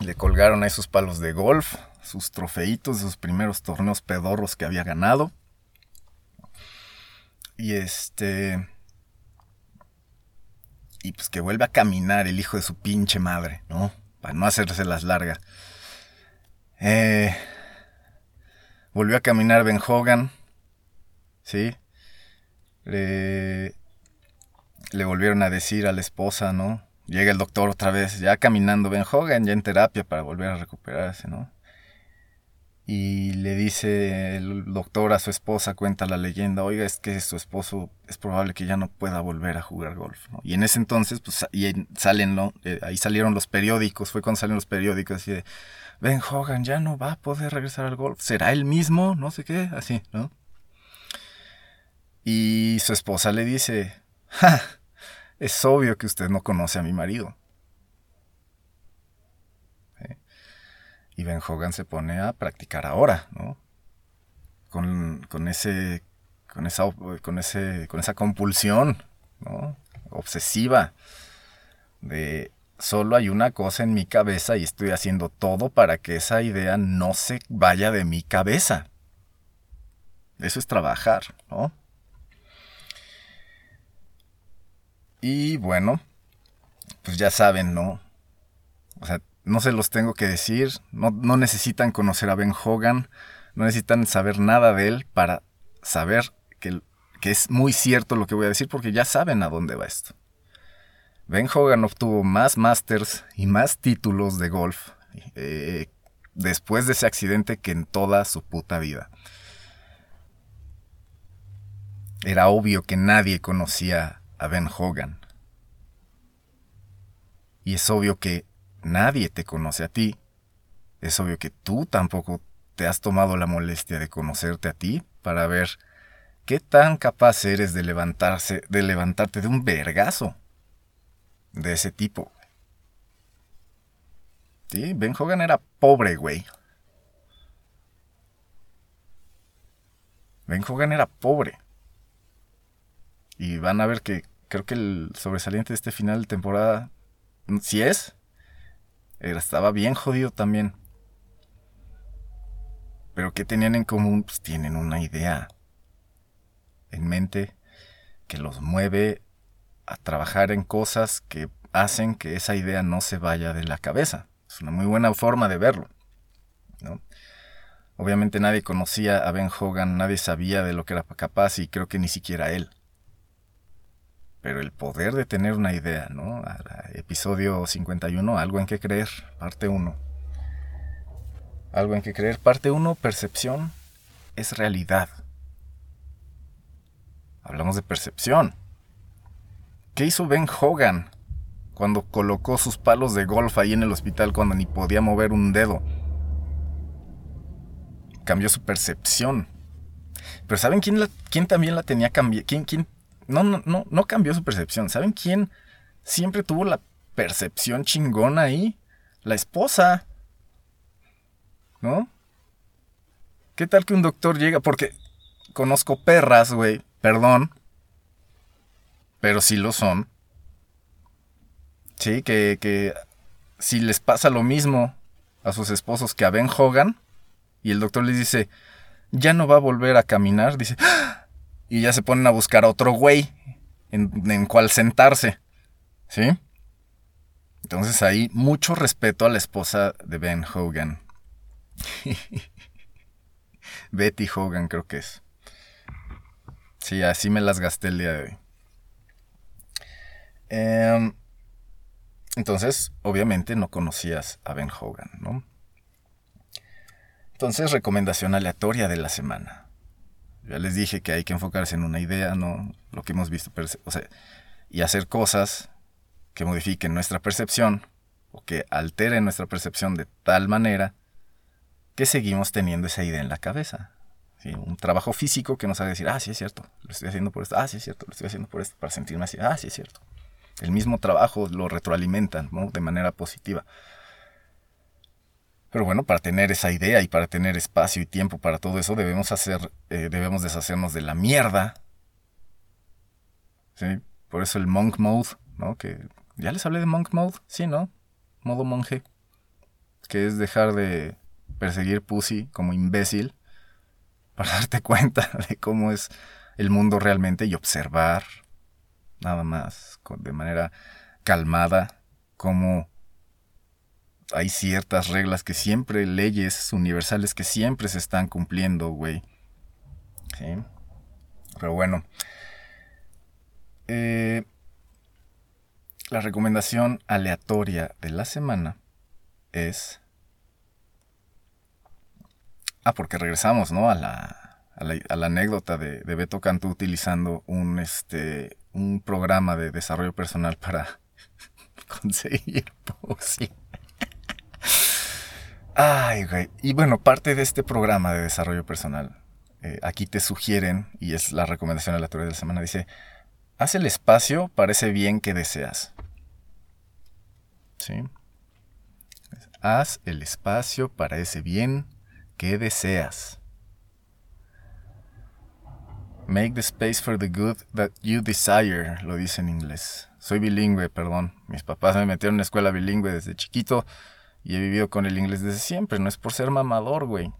Le colgaron ahí sus palos de golf, sus trofeitos de sus primeros torneos pedorros que había ganado. Y este. Y pues que vuelve a caminar el hijo de su pinche madre, ¿no? Para no hacerse las largas. Eh, volvió a caminar Ben Hogan. ¿Sí? Le, le volvieron a decir a la esposa, ¿no? Llega el doctor otra vez, ya caminando Ben Hogan, ya en terapia para volver a recuperarse, ¿no? Y le dice el doctor a su esposa, cuenta la leyenda, oiga, es que su esposo es probable que ya no pueda volver a jugar golf, ¿no? Y en ese entonces, pues, ahí salen. Eh, ahí salieron los periódicos, fue cuando salieron los periódicos, así de, Ben Hogan ya no va a poder regresar al golf, ¿será él mismo? No sé qué, así, ¿no? Y su esposa le dice, ja, es obvio que usted no conoce a mi marido. Y Ben Hogan se pone a practicar ahora, ¿no? Con, con ese, con esa, con ese, con esa compulsión, ¿no? Obsesiva de solo hay una cosa en mi cabeza y estoy haciendo todo para que esa idea no se vaya de mi cabeza. Eso es trabajar, ¿no? Y bueno, pues ya saben, ¿no? O sea, no se los tengo que decir, no, necesitan conocer a Ben Hogan, no necesitan saber nada de él para saber que, que es muy cierto lo que voy a decir porque ya saben a dónde va esto. Ben Hogan obtuvo más Masters y más títulos de golf eh, después de ese accidente que en toda su puta vida. Era obvio que nadie conocía a Ben Hogan. Y es obvio que nadie te conoce a ti. Es obvio que tú tampoco te has tomado la molestia de conocerte a ti para ver qué tan capaz eres de levantarse, de levantarte de un vergazo de ese tipo. Sí, Ben Hogan era pobre, güey. Ben Hogan era pobre. Y van a ver que creo que el sobresaliente de este final de temporada, si es, estaba bien jodido también. Pero ¿qué tenían en común? Pues tienen una idea en mente que los mueve a trabajar en cosas que hacen que esa idea no se vaya de la cabeza. Es una muy buena forma de verlo. Obviamente nadie conocía a Ben Hogan, nadie sabía de lo que era capaz y creo que ni siquiera él. Pero el poder de tener una idea, ¿no? Episodio 51, algo en que creer, parte 1. Algo en que creer, parte 1, percepción es realidad. Hablamos de percepción. ¿Qué hizo Ben Hogan cuando colocó sus palos de golf ahí en el hospital cuando ni podía mover un dedo? Cambió su percepción. Pero ¿saben quién, quién también la tenía cambiada? ¿Quién, quién? No, no, no, no cambió su percepción. ¿Saben quién siempre tuvo la percepción chingona ahí? La esposa. ¿No? ¿Qué tal que un doctor llega? Porque conozco perras, güey. Perdón pero sí lo son. Sí, que, que si les pasa lo mismo a sus esposos que a Ben Hogan, y el doctor les dice, ya no va a volver a caminar, dice, ¡Ah! y ya se ponen a buscar otro güey en, en cual sentarse. ¿Sí? Entonces ahí mucho respeto a la esposa de Ben Hogan. [laughs] Betty Hogan creo que es. Sí, así me las gasté el día de hoy. Em, entonces, obviamente no conocías a Ben Hogan, ¿no? Entonces, recomendación aleatoria de la semana. Ya les dije que hay que enfocarse en una idea, ¿no? Lo que hemos visto, o sea, y hacer cosas que modifiquen nuestra percepción o que alteren nuestra percepción de tal manera que seguimos teniendo esa idea en la cabeza. Un trabajo físico que nos haga decir, ah, sí es cierto, lo estoy haciendo por esto, ah, sí es cierto, lo estoy haciendo por esto, para sentirme así, ah, sí es cierto el mismo trabajo lo retroalimentan de manera positiva. Pero bueno, para tener esa idea y para tener espacio y tiempo para todo eso, debemos hacer, eh, debemos deshacernos de la mierda. ¿Sí? Por eso el monk mode, ¿no? Que ya les hablé de monk mode, sí, ¿no? Modo monje. Que es dejar de perseguir pussy como imbécil para [laughs] darte cuenta de cómo es el mundo realmente y observar nada más, de manera calmada, como hay ciertas reglas que siempre, leyes universales que siempre se están cumpliendo, güey. ¿Sí? Pero bueno. Eh, la recomendación aleatoria de la semana es... Ah, porque regresamos, ¿no? A la, a la, anécdota de, de Beto Cantú utilizando un, este, un programa de desarrollo personal para [laughs] conseguir pussy. Ay, güey. Y bueno, parte de este programa de desarrollo personal eh, aquí te sugieren, y es la recomendación aleatoria de la semana, dice, haz el espacio para ese bien que deseas. ¿Sí? Haz el espacio para ese bien que deseas. Make the space for the good that you desire, lo dice en inglés. Soy bilingüe, perdón. Mis papás me metieron en una escuela bilingüe desde chiquito y he vivido con el inglés desde siempre. No es por ser mamador, güey.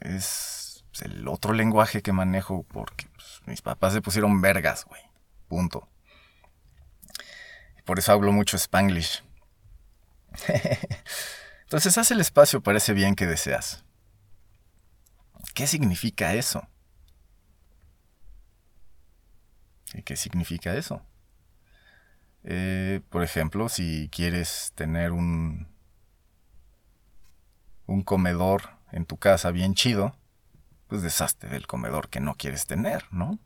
Es el otro lenguaje que manejo porque pues, mis papás se pusieron vergas, güey. Punto. Por eso hablo mucho spanglish. [laughs] Entonces haz el espacio para ese bien que deseas. ¿Qué significa eso? ¿Y qué significa eso? Eh, por ejemplo, si quieres tener un, un comedor en tu casa bien chido, pues deshazte del comedor que no quieres tener, ¿no?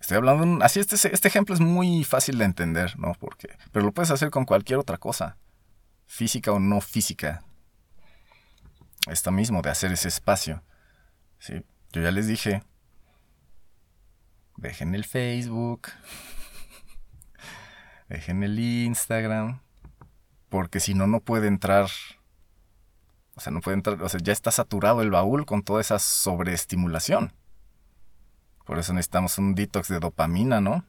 Estoy hablando, así este, este ejemplo es muy fácil de entender, ¿no? Porque, pero lo puedes hacer con cualquier otra cosa, física o no física. Esto mismo, de hacer ese espacio. ¿sí? Yo ya les dije, dejen el Facebook, dejen el Instagram, porque si no, no puede entrar. O sea, no puede entrar, o sea, ya está saturado el baúl con toda esa sobreestimulación. Por eso necesitamos un detox de dopamina, ¿no?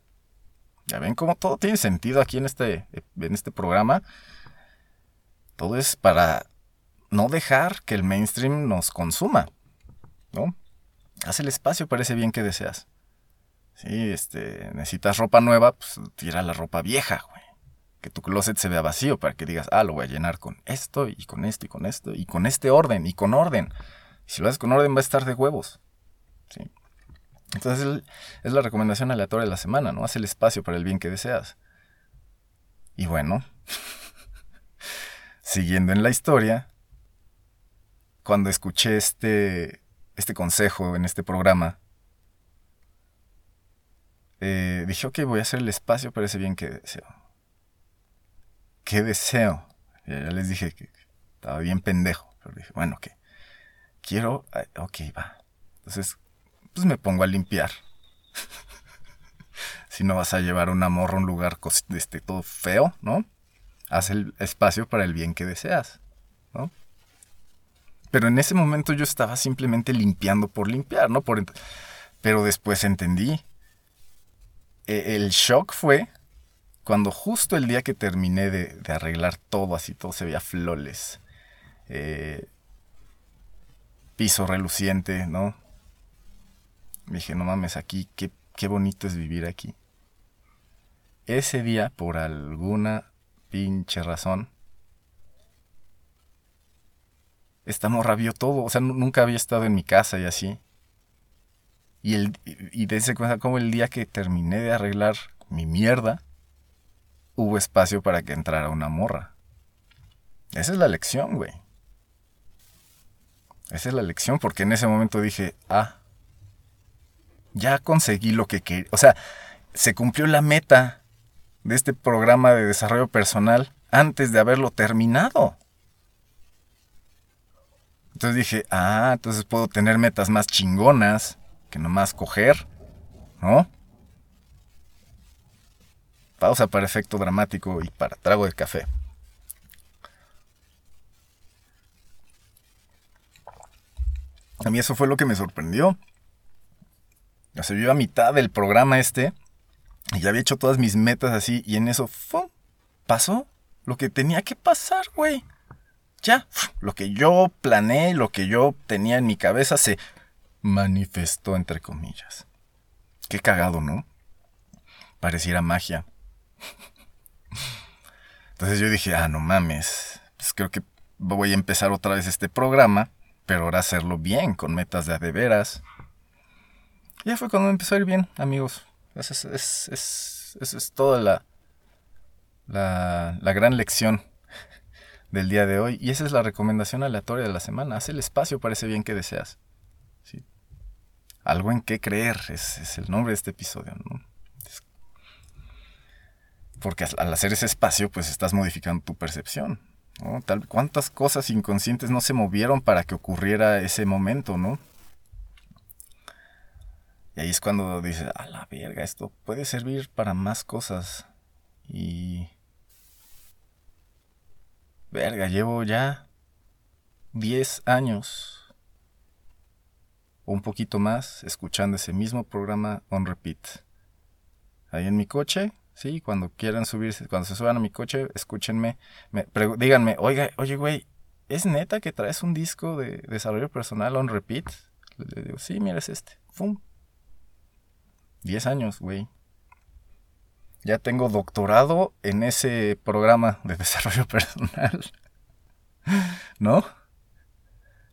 Ya ven cómo todo tiene sentido aquí en este, en este programa. Todo es para no dejar que el mainstream nos consuma, ¿no? Haz el espacio para ese bien que deseas. Sí, este, necesitas ropa nueva, pues tira la ropa vieja, güey. Que tu closet se vea vacío para que digas, ah, lo voy a llenar con esto y con esto y con esto y con este orden y con orden. Si lo haces con orden va a estar de huevos. ¿sí? Entonces es la recomendación aleatoria de la semana, ¿no? Haz el espacio para el bien que deseas. Y bueno, [laughs] siguiendo en la historia, cuando escuché este, este consejo en este programa, eh, dije, ok, voy a hacer el espacio para ese bien que deseo. ¿Qué deseo? Ya, les dije que estaba bien pendejo, pero dije, bueno, ¿qué? Quiero, ok, va. Entonces, pues me pongo a limpiar. [laughs] si no vas a llevar una morra a un lugar este, todo feo, ¿no? Haz el espacio para el bien que deseas, ¿no? Pero en ese momento yo estaba simplemente limpiando por limpiar, ¿no? Por pero después entendí el shock fue cuando justo el día que terminé de, arreglar todo, así todo se veía flores. Eh, piso reluciente, ¿no? Dije, no mames, aquí, qué, qué bonito es vivir aquí. Ese día, por alguna pinche razón, esta morra todo. O sea, nunca había estado en mi casa y así. Y, el, y cuenta como el día que terminé de arreglar mi mierda, hubo espacio para que entrara una morra. Esa es la lección, güey. Esa es la lección porque en ese momento dije, ah, ya conseguí lo que quería. O sea, se cumplió la meta de este programa de desarrollo personal antes de haberlo terminado. Entonces dije, ah, entonces puedo tener metas más chingonas que nomás coger, ¿no? Pausa para efecto dramático y para trago de café. A mí eso fue lo que me sorprendió. Ya se vio a mitad del programa este y ya había hecho todas mis metas así y en eso ¡fum! pasó lo que tenía que pasar, güey. Ya, lo que yo planeé, lo que yo tenía en mi cabeza se manifestó entre comillas. Qué cagado, ¿no? Pareciera magia. Entonces yo dije, ah, no mames, pues creo que voy a empezar otra vez este programa, pero ahora hacerlo bien, con metas de a de veras. Ya fue cuando empezó a ir bien, amigos. Esa es, es, es, es, toda la, la, la gran lección del día de hoy. Y esa es la recomendación aleatoria de la semana. Haz el espacio para ese bien que deseas algo en qué creer, es, el nombre de este episodio, ¿no? porque al hacer ese espacio, pues estás modificando tu percepción, Tal, ¿Cuántas cosas inconscientes no se movieron para que ocurriera ese momento, no? Y ahí es cuando dices, a la verga, esto puede servir para más cosas. Y... Verga, llevo ya 10 años, un poquito más, escuchando ese mismo programa on repeat. Ahí en mi coche, sí, cuando quieran subirse, cuando se suban a mi coche, escúchenme, me, díganme, oiga, oye, güey, ¿es neta que traes un disco de desarrollo personal on repeat? Le digo, sí, mira, es este. ¡Fum! 10 años, güey. Ya tengo doctorado en ese programa de [laughs] desarrollo personal. [laughs] ¿No?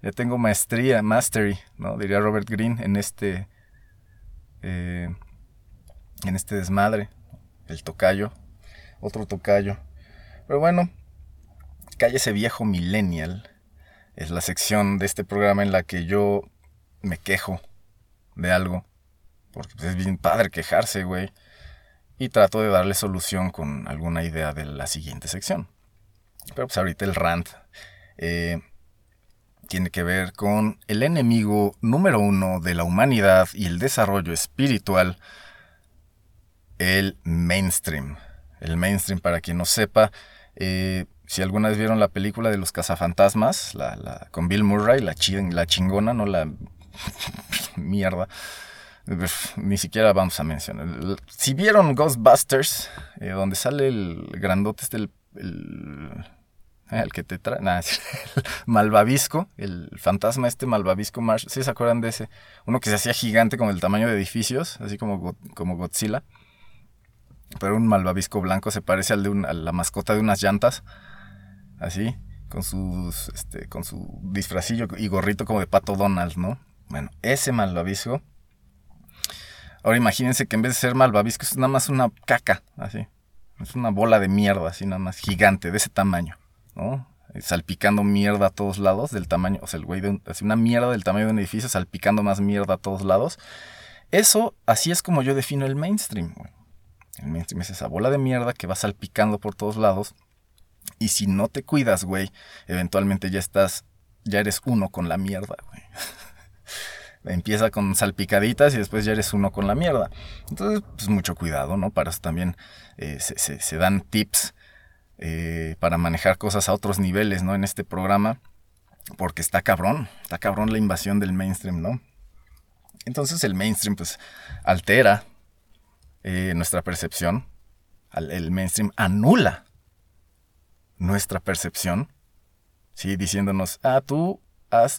Ya tengo maestría, mastery, ¿no? Diría Robert Greene en este. Eh, en este desmadre. El tocayo. Otro tocayo. Pero bueno, ese viejo millennial. Es la sección de este programa en la que yo me quejo de algo. Porque pues, es bien padre quejarse, güey y trato de darle solución con alguna idea de la siguiente sección. Pero pues ahorita el rant eh, tiene que ver con el enemigo número uno de la humanidad y el desarrollo espiritual, el mainstream. El mainstream, para quien no sepa, eh, si alguna vez vieron la película de los cazafantasmas, la, con Bill Murray, la, chingona, no la [laughs] mierda ni siquiera vamos a mencionar. Si vieron Ghostbusters, eh, donde sale el grandote, este, el, [laughs] que te trae, [laughs] el malvavisco, el fantasma este malvavisco Marsh, ¿sí se acuerdan de ese? Uno que se hacía gigante con el tamaño de edificios, así como, como Godzilla. Pero un malvavisco blanco se parece al de a la mascota de unas llantas, así, con sus, este, con su disfrazillo y gorrito como de pato Donald, ¿no? Bueno, ese malvavisco Ahora imagínense que en vez de ser malvavisco es nada más una caca, así. Es una bola de mierda, así nada más, gigante, de ese tamaño, ¿no? Salpicando mierda a todos lados, del tamaño, o sea, el güey de así una mierda del tamaño de un edificio, salpicando más mierda a todos lados. Eso, así es como yo defino el mainstream. El mainstream es esa bola de mierda que va salpicando por todos lados. Y si no te cuidas, güey, eventualmente ya estás, ya eres uno con la mierda, güey. [laughs] empieza con salpicaditas y después ya eres uno con la mierda. Entonces, pues mucho cuidado, ¿no? Para eso también eh, se, dan tips eh, para manejar cosas a otros niveles, ¿no? En este programa, porque está cabrón, está cabrón la invasión del mainstream, ¿no? Entonces el mainstream, pues, altera eh, nuestra percepción, el mainstream anula nuestra percepción, ¿sí? Diciéndonos, ah, tú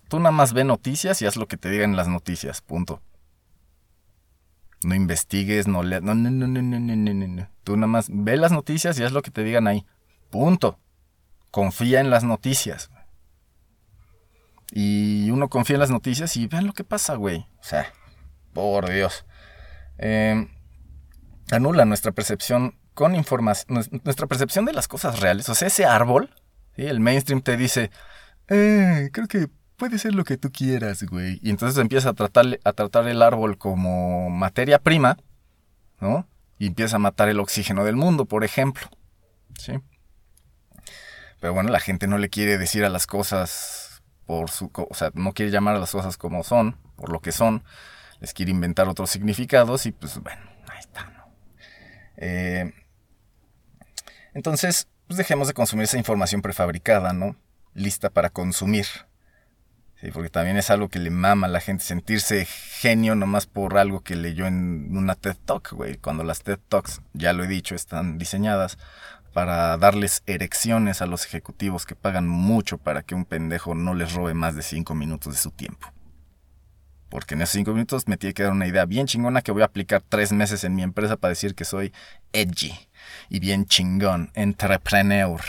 tú nada más ve noticias y haz lo que te digan las noticias, punto. No investigues, no leas, no, no, no, no, no, no, no, no. Tú nada más ve las noticias y haz lo que te digan ahí, punto. Confía en las noticias. Y uno confía en las noticias y vean lo que pasa, güey. O sea, por Dios. Em, anula nuestra percepción con información, nuestra percepción de las cosas reales. O sea, ese árbol, el mainstream te dice, eh, creo que puede ser lo que tú quieras, güey. Y entonces empieza a tratar, a tratar el árbol como materia prima, ¿no? Y empieza a matar el oxígeno del mundo, por ejemplo. ¿Sí? Pero bueno, la gente no le quiere decir a las cosas por su... O sea, no quiere llamar a las cosas como son, por lo que son. Les quiere inventar otros significados y pues bueno, ahí está, ¿no? Eh, entonces, pues dejemos de consumir esa información prefabricada, ¿no? Lista para consumir. Sí, porque también es algo que le mama a la gente sentirse genio nomás por algo que leyó en una TED Talk, güey. Cuando las TED Talks, ya lo he dicho, están diseñadas para darles erecciones a los ejecutivos que pagan mucho para que un pendejo no les robe más de cinco minutos de su tiempo. Porque en esos cinco minutos me tiene que dar una idea bien chingona que voy a aplicar tres meses en mi empresa para decir que soy edgy y bien chingón, entrepreneur,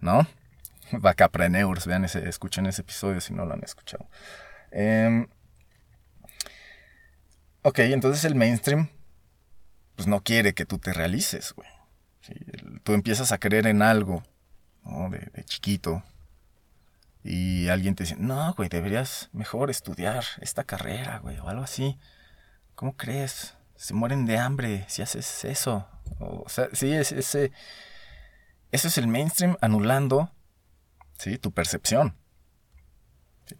¿no? [laughs] Vacapreneurs, vean ese, escuchen ese episodio si no lo han escuchado. Em, ok, entonces el mainstream pues no quiere que tú te realices, güey. Tú empiezas a creer en algo, de, chiquito. Y alguien te dice, no, güey, deberías mejor estudiar esta carrera, güey, o algo así. ¿Cómo crees? Se mueren de hambre si haces eso. O, sea, sí, es, ese, es el mainstream anulando ¿sí? Tu percepción.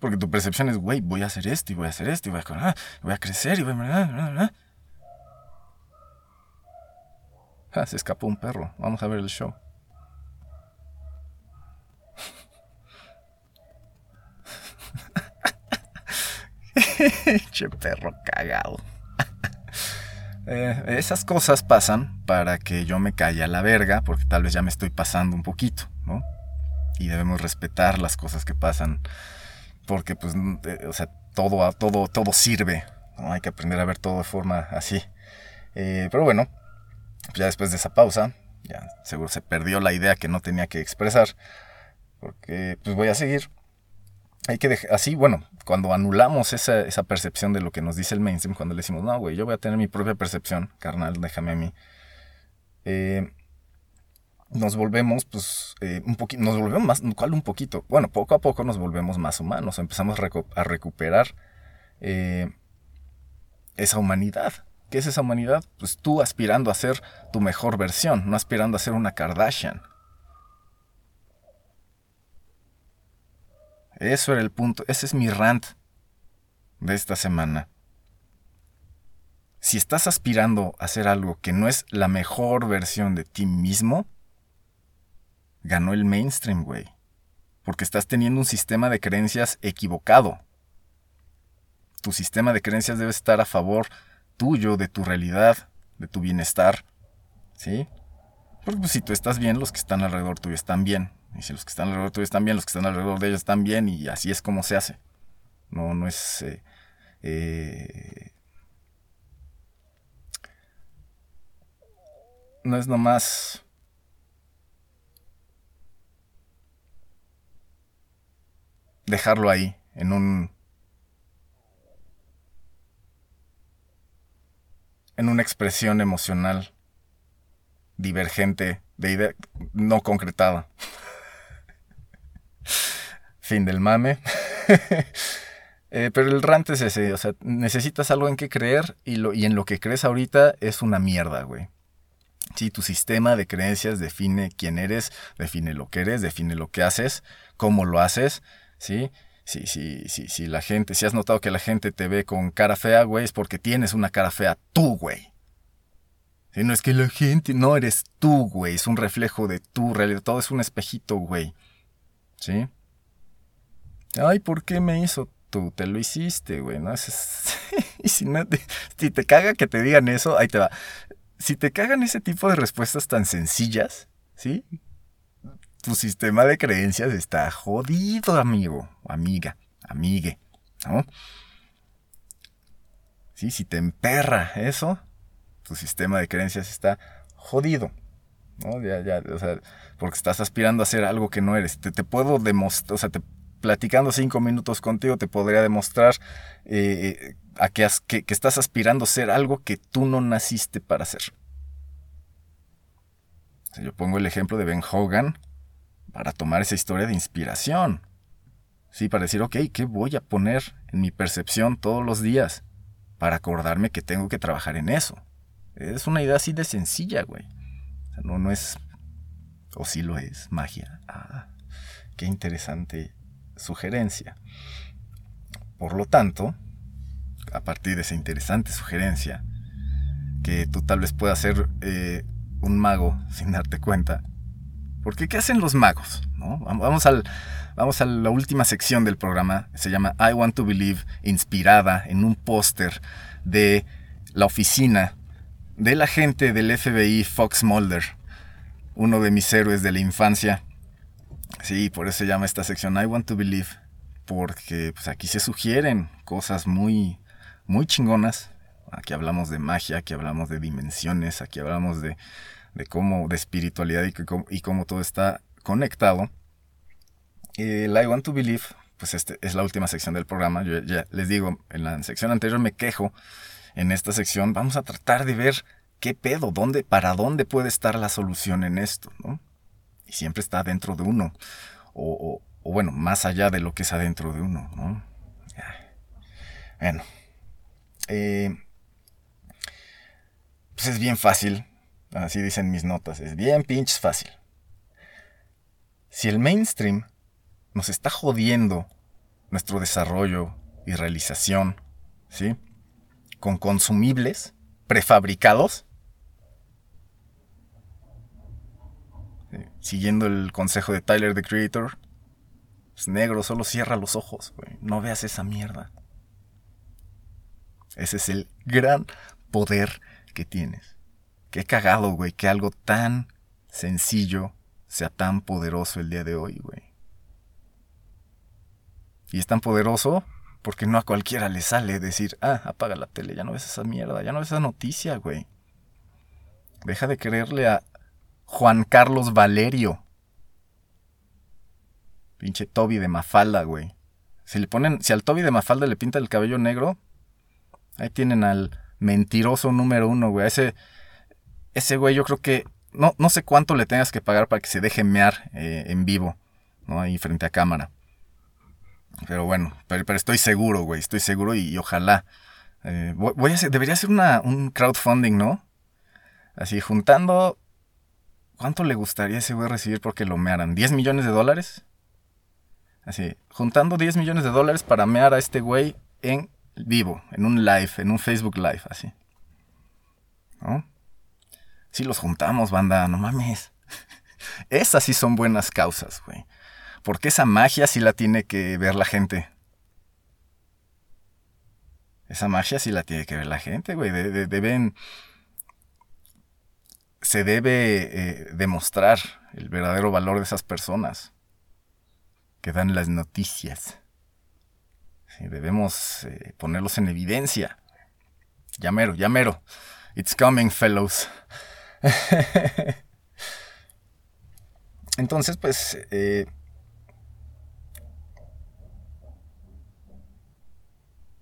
Porque tu percepción es, güey, voy a hacer esto y voy a hacer esto y voy a, ah, voy a crecer y voy a... se escapó un perro. Vamos a ver el show. [laughs] che perro cagado. Eh, esas cosas pasan para que yo me calle a la verga, porque tal vez ya me estoy pasando un poquito, ¿no? Y debemos respetar las cosas que pasan, porque pues, o sea, todo, todo, todo sirve. Hay que aprender a ver todo de forma así. Eh, pero bueno, ya después de esa pausa, ya seguro se perdió la idea que no tenía que expresar, porque pues voy a seguir hay que dejar, así, bueno, cuando anulamos esa, esa, percepción de lo que nos dice el mainstream, cuando le decimos, no, güey, yo voy a tener mi propia percepción, carnal, déjame a mí, eh, nos volvemos, pues, eh, un poquito, nos volvemos más, ¿cuál un poquito? Bueno, poco a poco nos volvemos más humanos, empezamos a recuperar eh, esa humanidad. ¿Qué es esa humanidad? Pues tú aspirando a ser tu mejor versión, no aspirando a ser una Kardashian. Eso era el punto. Ese es mi rant de esta semana. Si estás aspirando a hacer algo que no es la mejor versión de ti mismo, ganó el mainstream, güey. Porque estás teniendo un sistema de creencias equivocado. Tu sistema de creencias debe estar a favor tuyo, de tu realidad, de tu bienestar. ¿Sí? Porque pues, si tú estás bien, los que están alrededor tuyo están bien. Y si los que están alrededor tuyo están bien, los que están alrededor de ellos están bien, y así es como se hace. No, no es. Eh, eh, no es nomás. dejarlo ahí, en un. En una expresión emocional divergente de idea no concretada. [laughs] Fin del mame. [laughs] Eh, pero el rant es ese, o sea, necesitas algo en que creer y, lo, y en lo que crees ahorita es una mierda, güey. Sí, tu sistema de creencias define quién eres, define lo que eres, define lo que haces, cómo lo haces, ¿sí? Sí, sí, sí, sí, la gente, si has notado que la gente te ve con cara fea, güey, es porque tienes una cara fea tú, güey. Si no es que la gente, no eres tú, güey, es un reflejo de tu realidad, todo es un espejito, güey. ¿Sí? Ay, ¿por qué me hizo? Tú te lo hiciste, güey, ¿no? [laughs] y si, no te, si te caga que te digan eso, ahí te va. Si te cagan ese tipo de respuestas tan sencillas, ¿sí? Tu sistema de creencias está jodido, amigo, amiga, amigue, ¿no? Sí, si te emperra eso, tu sistema de creencias está jodido. ¿no? Ya, ya, o sea, porque estás aspirando a hacer algo que no eres. Te, te puedo demostrar, o sea, te platicando cinco minutos contigo te podría demostrar eh, a que, estás aspirando a ser algo que tú no naciste para ser. yo pongo el ejemplo de Ben Hogan para tomar esa historia de inspiración. Sí, para decir, ok, ¿qué voy a poner en mi percepción todos los días? Para acordarme que tengo que trabajar en eso. Es una idea así de sencilla, güey. no, no es... O sí lo es, magia. Ah, qué interesante sugerencia. Por lo tanto, a partir de esa interesante sugerencia, que tú tal vez puedas ser eh, un mago [laughs] sin darte cuenta, porque ¿qué hacen los magos? ¿No? Vamos, al, vamos a la última sección del programa, se llama I Want to Believe, inspirada en un póster de la oficina del agente del FBI Fox Mulder, uno de mis héroes de la infancia, Sí, por eso se llama esta sección I Want to Believe, porque pues, aquí se sugieren cosas muy, muy chingonas. Aquí hablamos de magia, aquí hablamos de dimensiones, aquí hablamos de, de cómo, de espiritualidad y, cómo, todo está conectado. El I Want to Believe, pues este es la última sección del programa. Yo ya les digo, en la sección anterior me quejo. En esta sección vamos a tratar de ver qué pedo, dónde, para dónde puede estar la solución en esto, ¿no? y siempre está dentro de uno. O, bueno, más allá de lo que es adentro de uno, ¿no? Bueno. Eh, pues es bien fácil. Así dicen mis notas. Es bien pinches fácil. Si el mainstream nos está jodiendo nuestro desarrollo y realización, ¿sí? Con consumibles prefabricados. Siguiendo el consejo de Tyler, the Creator, es negro, solo cierra los ojos. No veas esa mierda. Ese es el gran poder que tienes. Qué cagado, güey, que algo tan sencillo sea tan poderoso el día de hoy, güey. Y es tan poderoso porque no a cualquiera le sale decir, ah, apaga la tele, ya no ves esa mierda, ya no ves esa noticia, güey. Deja de creerle a Juan Carlos Valerio. Pinche Toby de Mafalda, güey. Si le ponen, si al Toby de Mafalda le pinta el cabello negro, ahí tienen al mentiroso número uno, güey. Ese, ese güey yo creo que no, no sé cuánto le tengas que pagar para que se deje mear eh, en vivo, ¿no? Ahí frente a cámara. Pero bueno, pero, estoy seguro, güey, estoy seguro y, ojalá. Eh, voy, a hacer, debería hacer una, un crowdfunding, ¿no? Así, juntando... ¿Cuánto le gustaría ese güey recibir porque lo mearan? ¿10 millones de dólares? Así, juntando 10 millones de dólares para mear a este güey en vivo, en un live, en un Facebook Live, así. ¿No? Si los juntamos, banda, no mames. [laughs] Esas sí son buenas causas, güey. Porque esa magia sí la tiene que ver la gente. Esa magia sí la tiene que ver la gente, güey. deben. Se debe eh, demostrar el verdadero valor de esas personas que dan las noticias. debemos eh, ponerlos en evidencia. Llamero, llamero. It's coming, fellows. [laughs] Entonces, pues... Eh,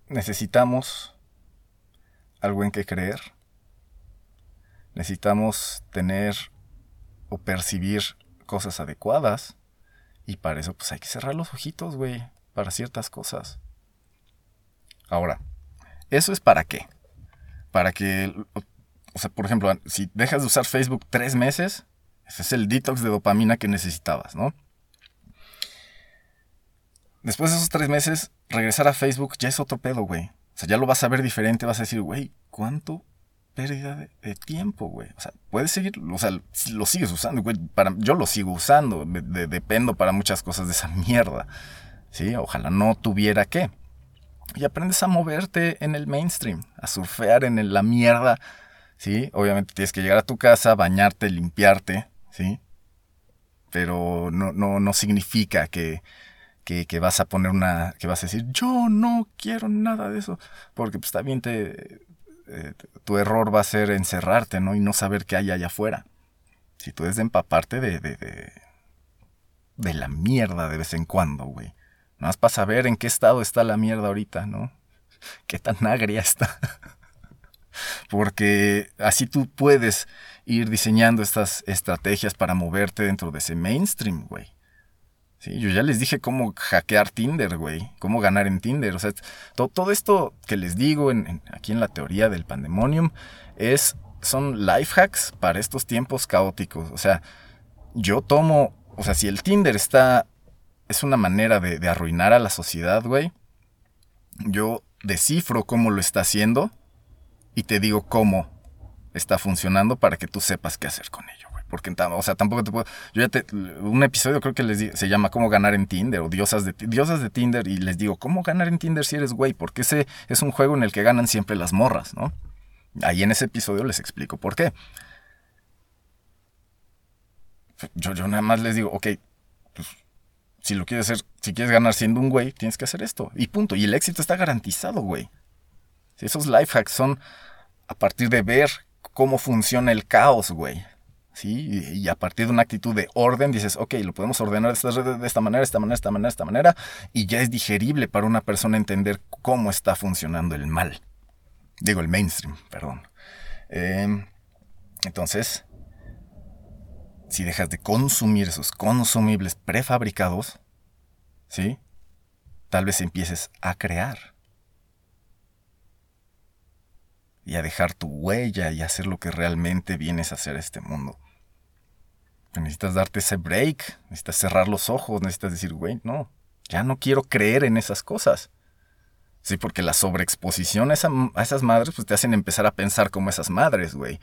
necesitamos algo en que creer. Necesitamos tener o percibir cosas adecuadas. Y para eso, pues hay que cerrar los ojitos, güey. Para ciertas cosas. Ahora, ¿eso es para qué? Para que o sea, por ejemplo, si dejas de usar Facebook tres meses, ese es el detox de dopamina que necesitabas, ¿no? Después de esos tres meses, regresar a Facebook ya es otro pedo, güey. O sea, ya lo vas a ver diferente, vas a decir, güey, ¿cuánto pérdida de, tiempo, güey? O sea, puedes seguir, o sea, lo sigues usando, güey. Para, yo lo sigo usando, dependo para muchas cosas de esa [laughs] mierda. Sí, ojalá no tuviera que. Y aprendes a moverte en el mainstream, a surfear en la mierda ¿sí? Obviamente tienes que llegar a tu casa, bañarte, limpiarte, ¿sí? Pero no, no, no significa que, que, vas a poner una, que vas a decir, yo no quiero nada de eso, porque pues también te, eh, tu error va a ser encerrarte, ¿no? Y no saber qué hay allá afuera. Si tú debes de empaparte de, de, de, de la mierda de vez en cuando, güey. Nada más para saber en qué estado está la mierda ahorita, ¿no? [laughs] Qué tan agria está. Porque así tú puedes ir diseñando estas estrategias para moverte dentro de ese mainstream, güey. Sí, yo ya les dije cómo hackear Tinder, güey, cómo ganar en Tinder. O sea, todo, esto que les digo aquí en la teoría del pandemonium es, son life hacks para estos tiempos caóticos. O sea, yo tomo, o sea, si el Tinder está, es una manera de, de arruinar a la sociedad, güey, yo descifro cómo lo está haciendo y te digo cómo está funcionando para que tú sepas qué hacer con ello, güey. Porque, o sea, tampoco te puedo... Yo ya te... Un episodio creo que les se llama Cómo ganar en Tinder o Diosas de, Diosas de Tinder y les digo, ¿cómo ganar en Tinder si eres güey? Porque ese es un juego en el que ganan siempre las morras, ¿no? Ahí en ese episodio les explico por qué. Yo, yo nada más les digo, ok, pues si lo quieres hacer, si quieres ganar siendo un güey, tienes que hacer esto. Y punto. Y el éxito está garantizado, güey. Esos life hacks son a partir de ver cómo funciona el caos, güey. ¿Sí? Y a partir de una actitud de orden dices, ok, lo podemos ordenar de esta, de esta manera, de esta manera, de esta manera, de esta manera, y ya es digerible para una persona entender cómo está funcionando el mal. Digo, el mainstream, perdón. Em, entonces, si dejas de consumir esos consumibles prefabricados, ¿sí? Tal vez empieces a crear. Y a dejar tu huella y hacer lo que realmente vienes a hacer a este mundo. Necesitas darte ese break, necesitas cerrar los ojos, necesitas decir, güey, no, Ya no quiero creer en esas cosas. Sí, porque la sobreexposición a, esas madres pues te hacen empezar a pensar como esas madres, güey.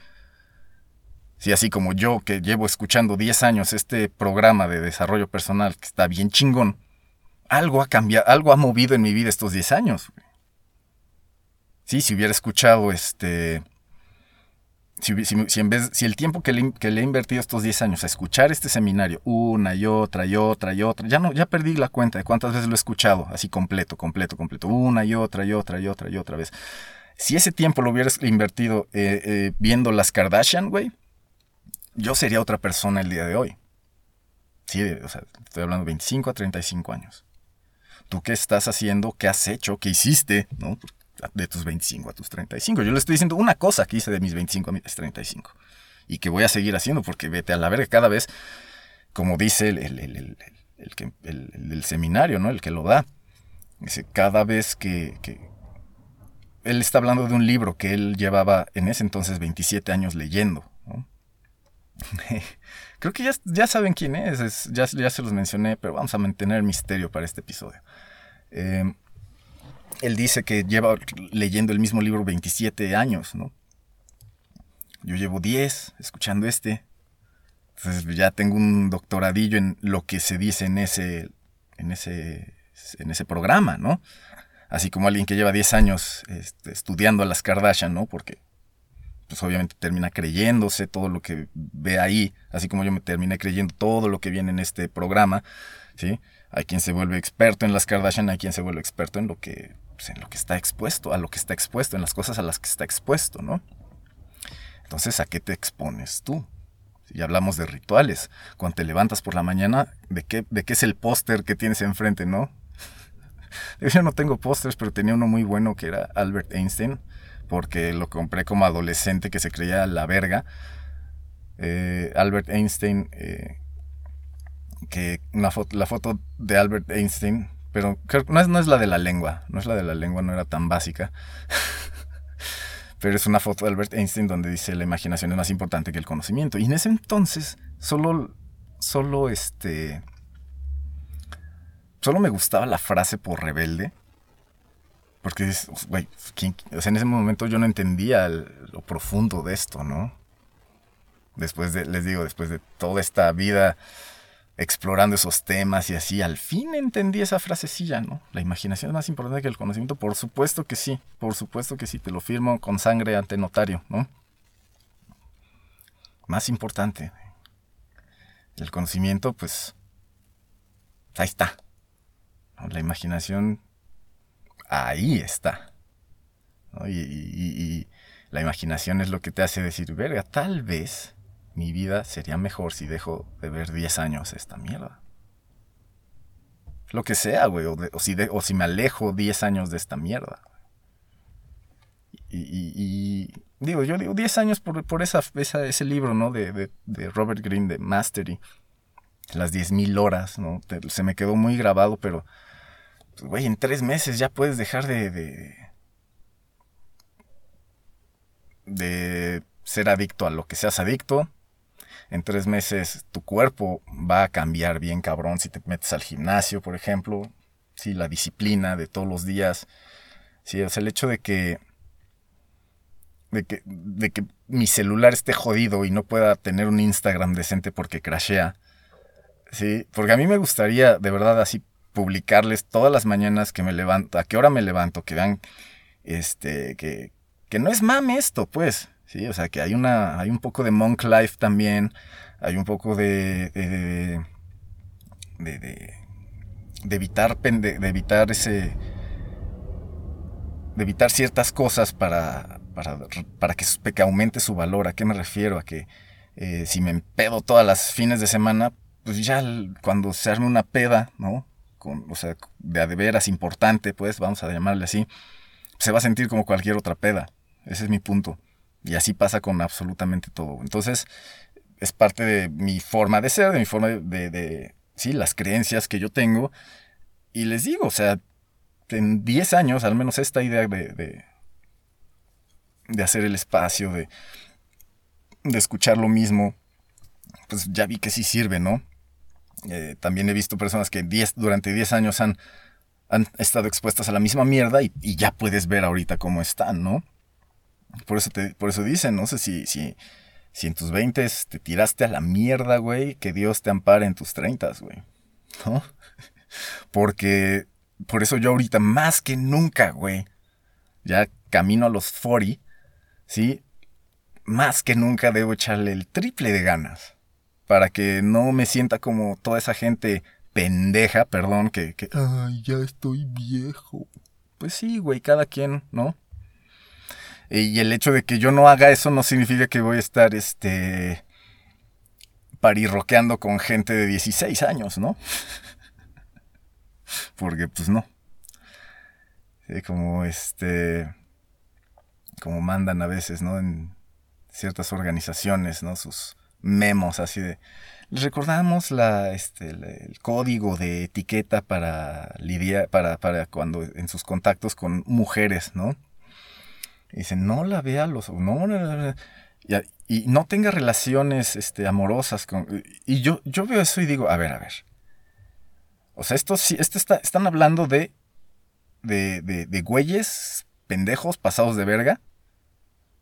Sí, así como yo que llevo escuchando 10 años este programa de desarrollo personal que está bien chingón, algo ha cambiado, algo ha movido en mi vida estos 10 años. Sí, si hubiera escuchado este si, en vez, si el tiempo que le, he invertido estos 10 años a escuchar este seminario una y otra y otra y otra, ya no, ya perdí la cuenta de cuántas veces lo he escuchado, así completo, completo, completo, una y otra y otra y otra y otra vez. Si ese tiempo lo hubieras invertido eh, eh, viendo las Kardashian, güey, yo sería otra persona el día de hoy. Sí, o sea, estoy hablando de 25 a 35 años. ¿Tú qué estás haciendo? ¿Qué has hecho? ¿Qué hiciste? ¿No? De tus 25 a tus 35. Yo le estoy diciendo una cosa que hice de mis 25 a mis 35 y que voy a seguir haciendo porque vete a la verga cada vez, como dice el, el, el, seminario, ¿no? El que lo da. Dice, cada vez que, Él está hablando de un libro que él llevaba en ese entonces 27 años leyendo. [laughs] Creo que ya, ya saben quién es, ya, ya, se los mencioné, pero vamos a mantener el misterio para este episodio. Eh, él dice que lleva leyendo el mismo libro 27 años, ¿no? Yo llevo 10 escuchando este. Entonces ya tengo un doctoradillo en lo que se dice en ese, en ese, en ese programa, ¿no? Así como alguien que lleva 10 años este, estudiando a las Kardashian, ¿no? Porque pues obviamente termina creyéndose todo lo que ve ahí, así como yo me terminé creyendo todo lo que viene en este programa, ¿sí? Hay quien se vuelve experto en las Kardashian, hay quien se vuelve experto en lo que pues, en lo que está expuesto, a lo que está expuesto, en las cosas a las que está expuesto, ¿no? Entonces, ¿a qué te expones tú? Y hablamos de rituales. Cuando te levantas por la mañana, ¿de qué, de qué es el póster que tienes enfrente, no? [laughs] Yo no tengo pósters, pero tenía uno muy bueno que era Albert Einstein, porque lo compré como adolescente que se creía la verga. Eh, Albert Einstein, eh, que foto, la foto de Albert Einstein pero no es, no es la de la lengua, no es la de la lengua, no era tan básica. [laughs] Pero es una foto de Albert Einstein donde dice la imaginación es más importante que el conocimiento. Y en ese entonces solo, solo este... Solo me gustaba la frase por rebelde. Porque, güey, o sea, en ese momento yo no entendía lo profundo de esto, ¿no? Después de, les digo, después de toda esta vida explorando esos temas y así, al fin entendí esa frasecilla, ¿no? La imaginación es más importante que el conocimiento, por supuesto que sí, por supuesto que sí, te lo firmo con sangre ante notario, ¿no? Más importante. El conocimiento, pues, ahí está. La imaginación, ahí está. Y, la imaginación es lo que te hace decir, verga, tal vez mi vida sería mejor si dejo de ver 10 años esta mierda. Lo que sea, güey, o, si me alejo 10 años de esta mierda. Y, digo, yo digo 10 años por, ese libro, ¿no? De, Robert Greene, de Mastery. Las 10.000 horas, ¿no? se me quedó muy grabado, pero, pues, güey, en tres meses ya puedes dejar de, de, de ser adicto a lo que seas adicto en tres meses tu cuerpo va a cambiar bien cabrón si te metes al gimnasio, por ejemplo. Sí, la disciplina de todos los días. Sí, o sea, el hecho de que, de que, de que mi celular esté jodido y no pueda tener un Instagram decente porque crashea. Sí, porque a mí me gustaría de verdad así publicarles todas las mañanas que me levanto, a qué hora me levanto, que vean este que, que no es mame esto, pues. Sí, o sea que hay una, hay un poco de monk life también, hay un poco de, de, de, de, evitar, de, evitar ese, de evitar ciertas cosas para, para, para que, aumente su valor. ¿A qué me refiero? A que eh, si me empedo todas las fines de semana, pues ya cuando se arme una peda, ¿no? Con, o sea, de de veras importante, pues, vamos a llamarle así, se va a sentir como cualquier otra peda. Ese es mi punto. Y así pasa con absolutamente todo. Entonces, es parte de mi forma de ser, de mi forma de, de, sí, las creencias que yo tengo. Y les digo, o sea, en 10 años, al menos esta idea de, de, hacer el espacio, de, de escuchar lo mismo, pues ya vi que sí sirve, ¿no? Eh, también he visto personas que durante 10 años han, han estado expuestas a la misma mierda y, ya puedes ver ahorita cómo están, ¿no? Por eso, te, por eso dicen, no sé si, si, si en tus 20 te tiraste a la mierda, güey, que Dios te ampare en tus 30, güey. ¿No? [laughs] Porque por eso yo ahorita más que nunca, güey, ya camino a los 40, ¿sí? Más que nunca debo echarle el triple de ganas para que no me sienta como toda esa gente pendeja, perdón, que, que ay, ya estoy viejo. Pues sí, güey, cada quien, ¿no? Y el hecho de que yo no haga eso no significa que voy a estar, este, parirroqueando con gente de 16 años, ¿no? [laughs] Porque, pues no. como, este, como mandan a veces, ¿no? En ciertas organizaciones, ¿no? Sus memos así de les recordamos la, este, el código de etiqueta para lidiar, para, para cuando en sus contactos con mujeres, ¿no? Y dicen, no la vea los, no, y, y, no tenga relaciones este, amorosas con, y yo, yo veo eso y digo, a ver, a ver. O sea, esto sí, esto está, están hablando de, de, de, de güeyes pendejos pasados de verga,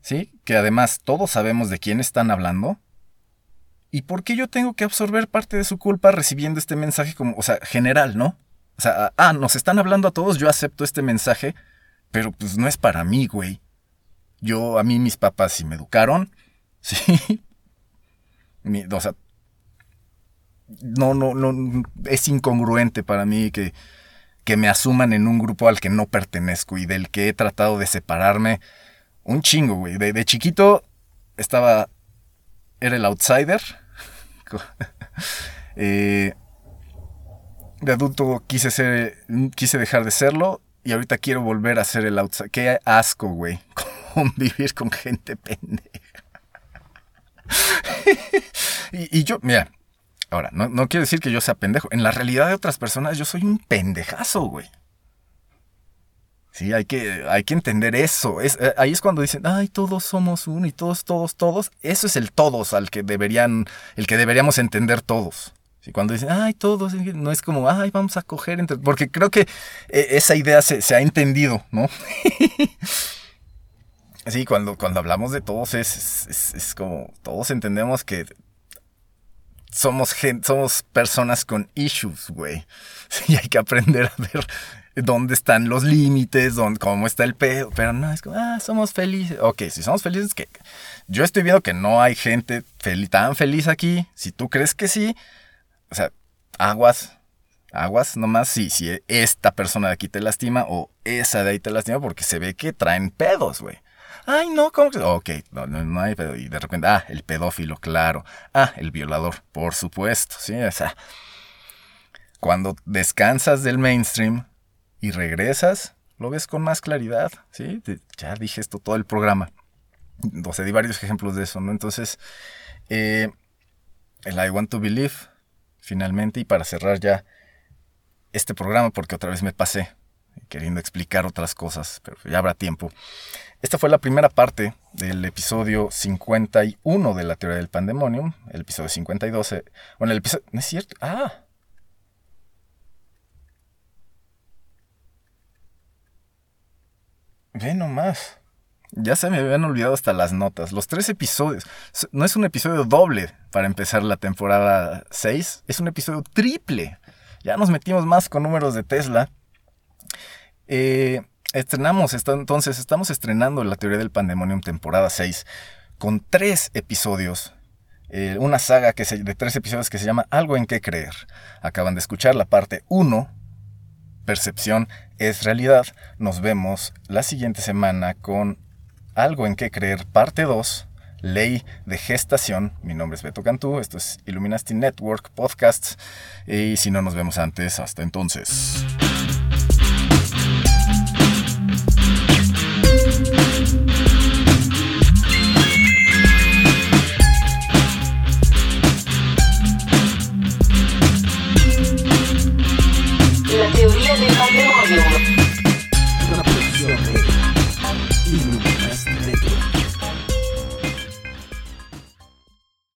¿sí? Que además todos sabemos de quién están hablando ¿Y por qué yo tengo que absorber parte de su culpa recibiendo este mensaje como, o sea, general, ¿no? O sea, ah, nos están hablando a todos, yo acepto este mensaje, pero pues no es para mí, güey. Yo, a mí mis papás sí me educaron, [laughs] sí. o sea, no, no, no, es incongruente para mí que, que me asuman en un grupo al que no pertenezco y del que he tratado de separarme un chingo, güey. de chiquito estaba era el outsider. [laughs] Eh, de adulto quise ser, quise dejar de serlo y ahorita quiero volver a ser el outsider. Qué asco, güey, [laughs] convivir [laughs] con gente pendeja. [laughs] y, yo, mira, ahora, no, no quiero decir que yo sea pendejo. En la realidad de otras personas yo soy un pendejazo, güey. Sí, hay que, hay que entender eso. Es, eh, ahí es cuando dicen, ay, todos somos uno y todos, todos, todos. Eso es el todos al que deberían, el que deberíamos entender todos. Sí, cuando dicen, ay, todos, no es como, ay, vamos a coger entre. Porque creo que eh, esa idea se, ha entendido, ¿no? [laughs] sí, cuando, cuando hablamos de todos es, es, como, todos entendemos que somos, somos personas con issues, güey. [laughs] Sí, hay que aprender a ver dónde están los límites, dónde, cómo está el pedo. Pero no, es como, ah, somos felices. Ok, si somos felices, que yo estoy viendo que no hay gente tan feliz aquí. Si tú crees que sí, o sea, aguas, aguas nomás si, si esta persona de aquí te lastima o esa de ahí te lastima porque se ve que traen pedos, güey. Ay, no, ¿cómo que? Ok, no, no, hay pedo. Y de repente, ah, el pedófilo, claro. Ah, el violador, por supuesto, sí, o sea. Cuando descansas del mainstream, y regresas, lo ves con más claridad, ¿sí? Ya dije esto todo el programa. O sea, di varios ejemplos de eso, ¿no? Entonces, eh, el I Want to Believe, finalmente, y para cerrar ya este programa, porque otra vez me pasé queriendo explicar otras cosas, pero ya habrá tiempo. Esta fue la primera parte del episodio 51 de la teoría del pandemonium, el episodio 52. Eh, bueno, el episodio... ¿No es cierto? Ah, Ve nomás. Ya se me habían olvidado hasta las notas. Los tres episodios. No es un episodio doble para empezar la temporada 6. Es un episodio triple. Ya nos metimos más con números de Tesla. Eh, estrenamos, entonces estamos estrenando la teoría del pandemonium temporada 6 con tres episodios. Eh, una saga que de tres episodios que se llama Algo en qué creer. Acaban de escuchar la parte 1 percepción es realidad. Nos vemos la siguiente semana con Algo en que creer, parte 2, Ley de Gestación. Mi nombre es Beto Cantú, esto es Illuminati Network Podcasts. Y si no nos vemos antes, hasta entonces.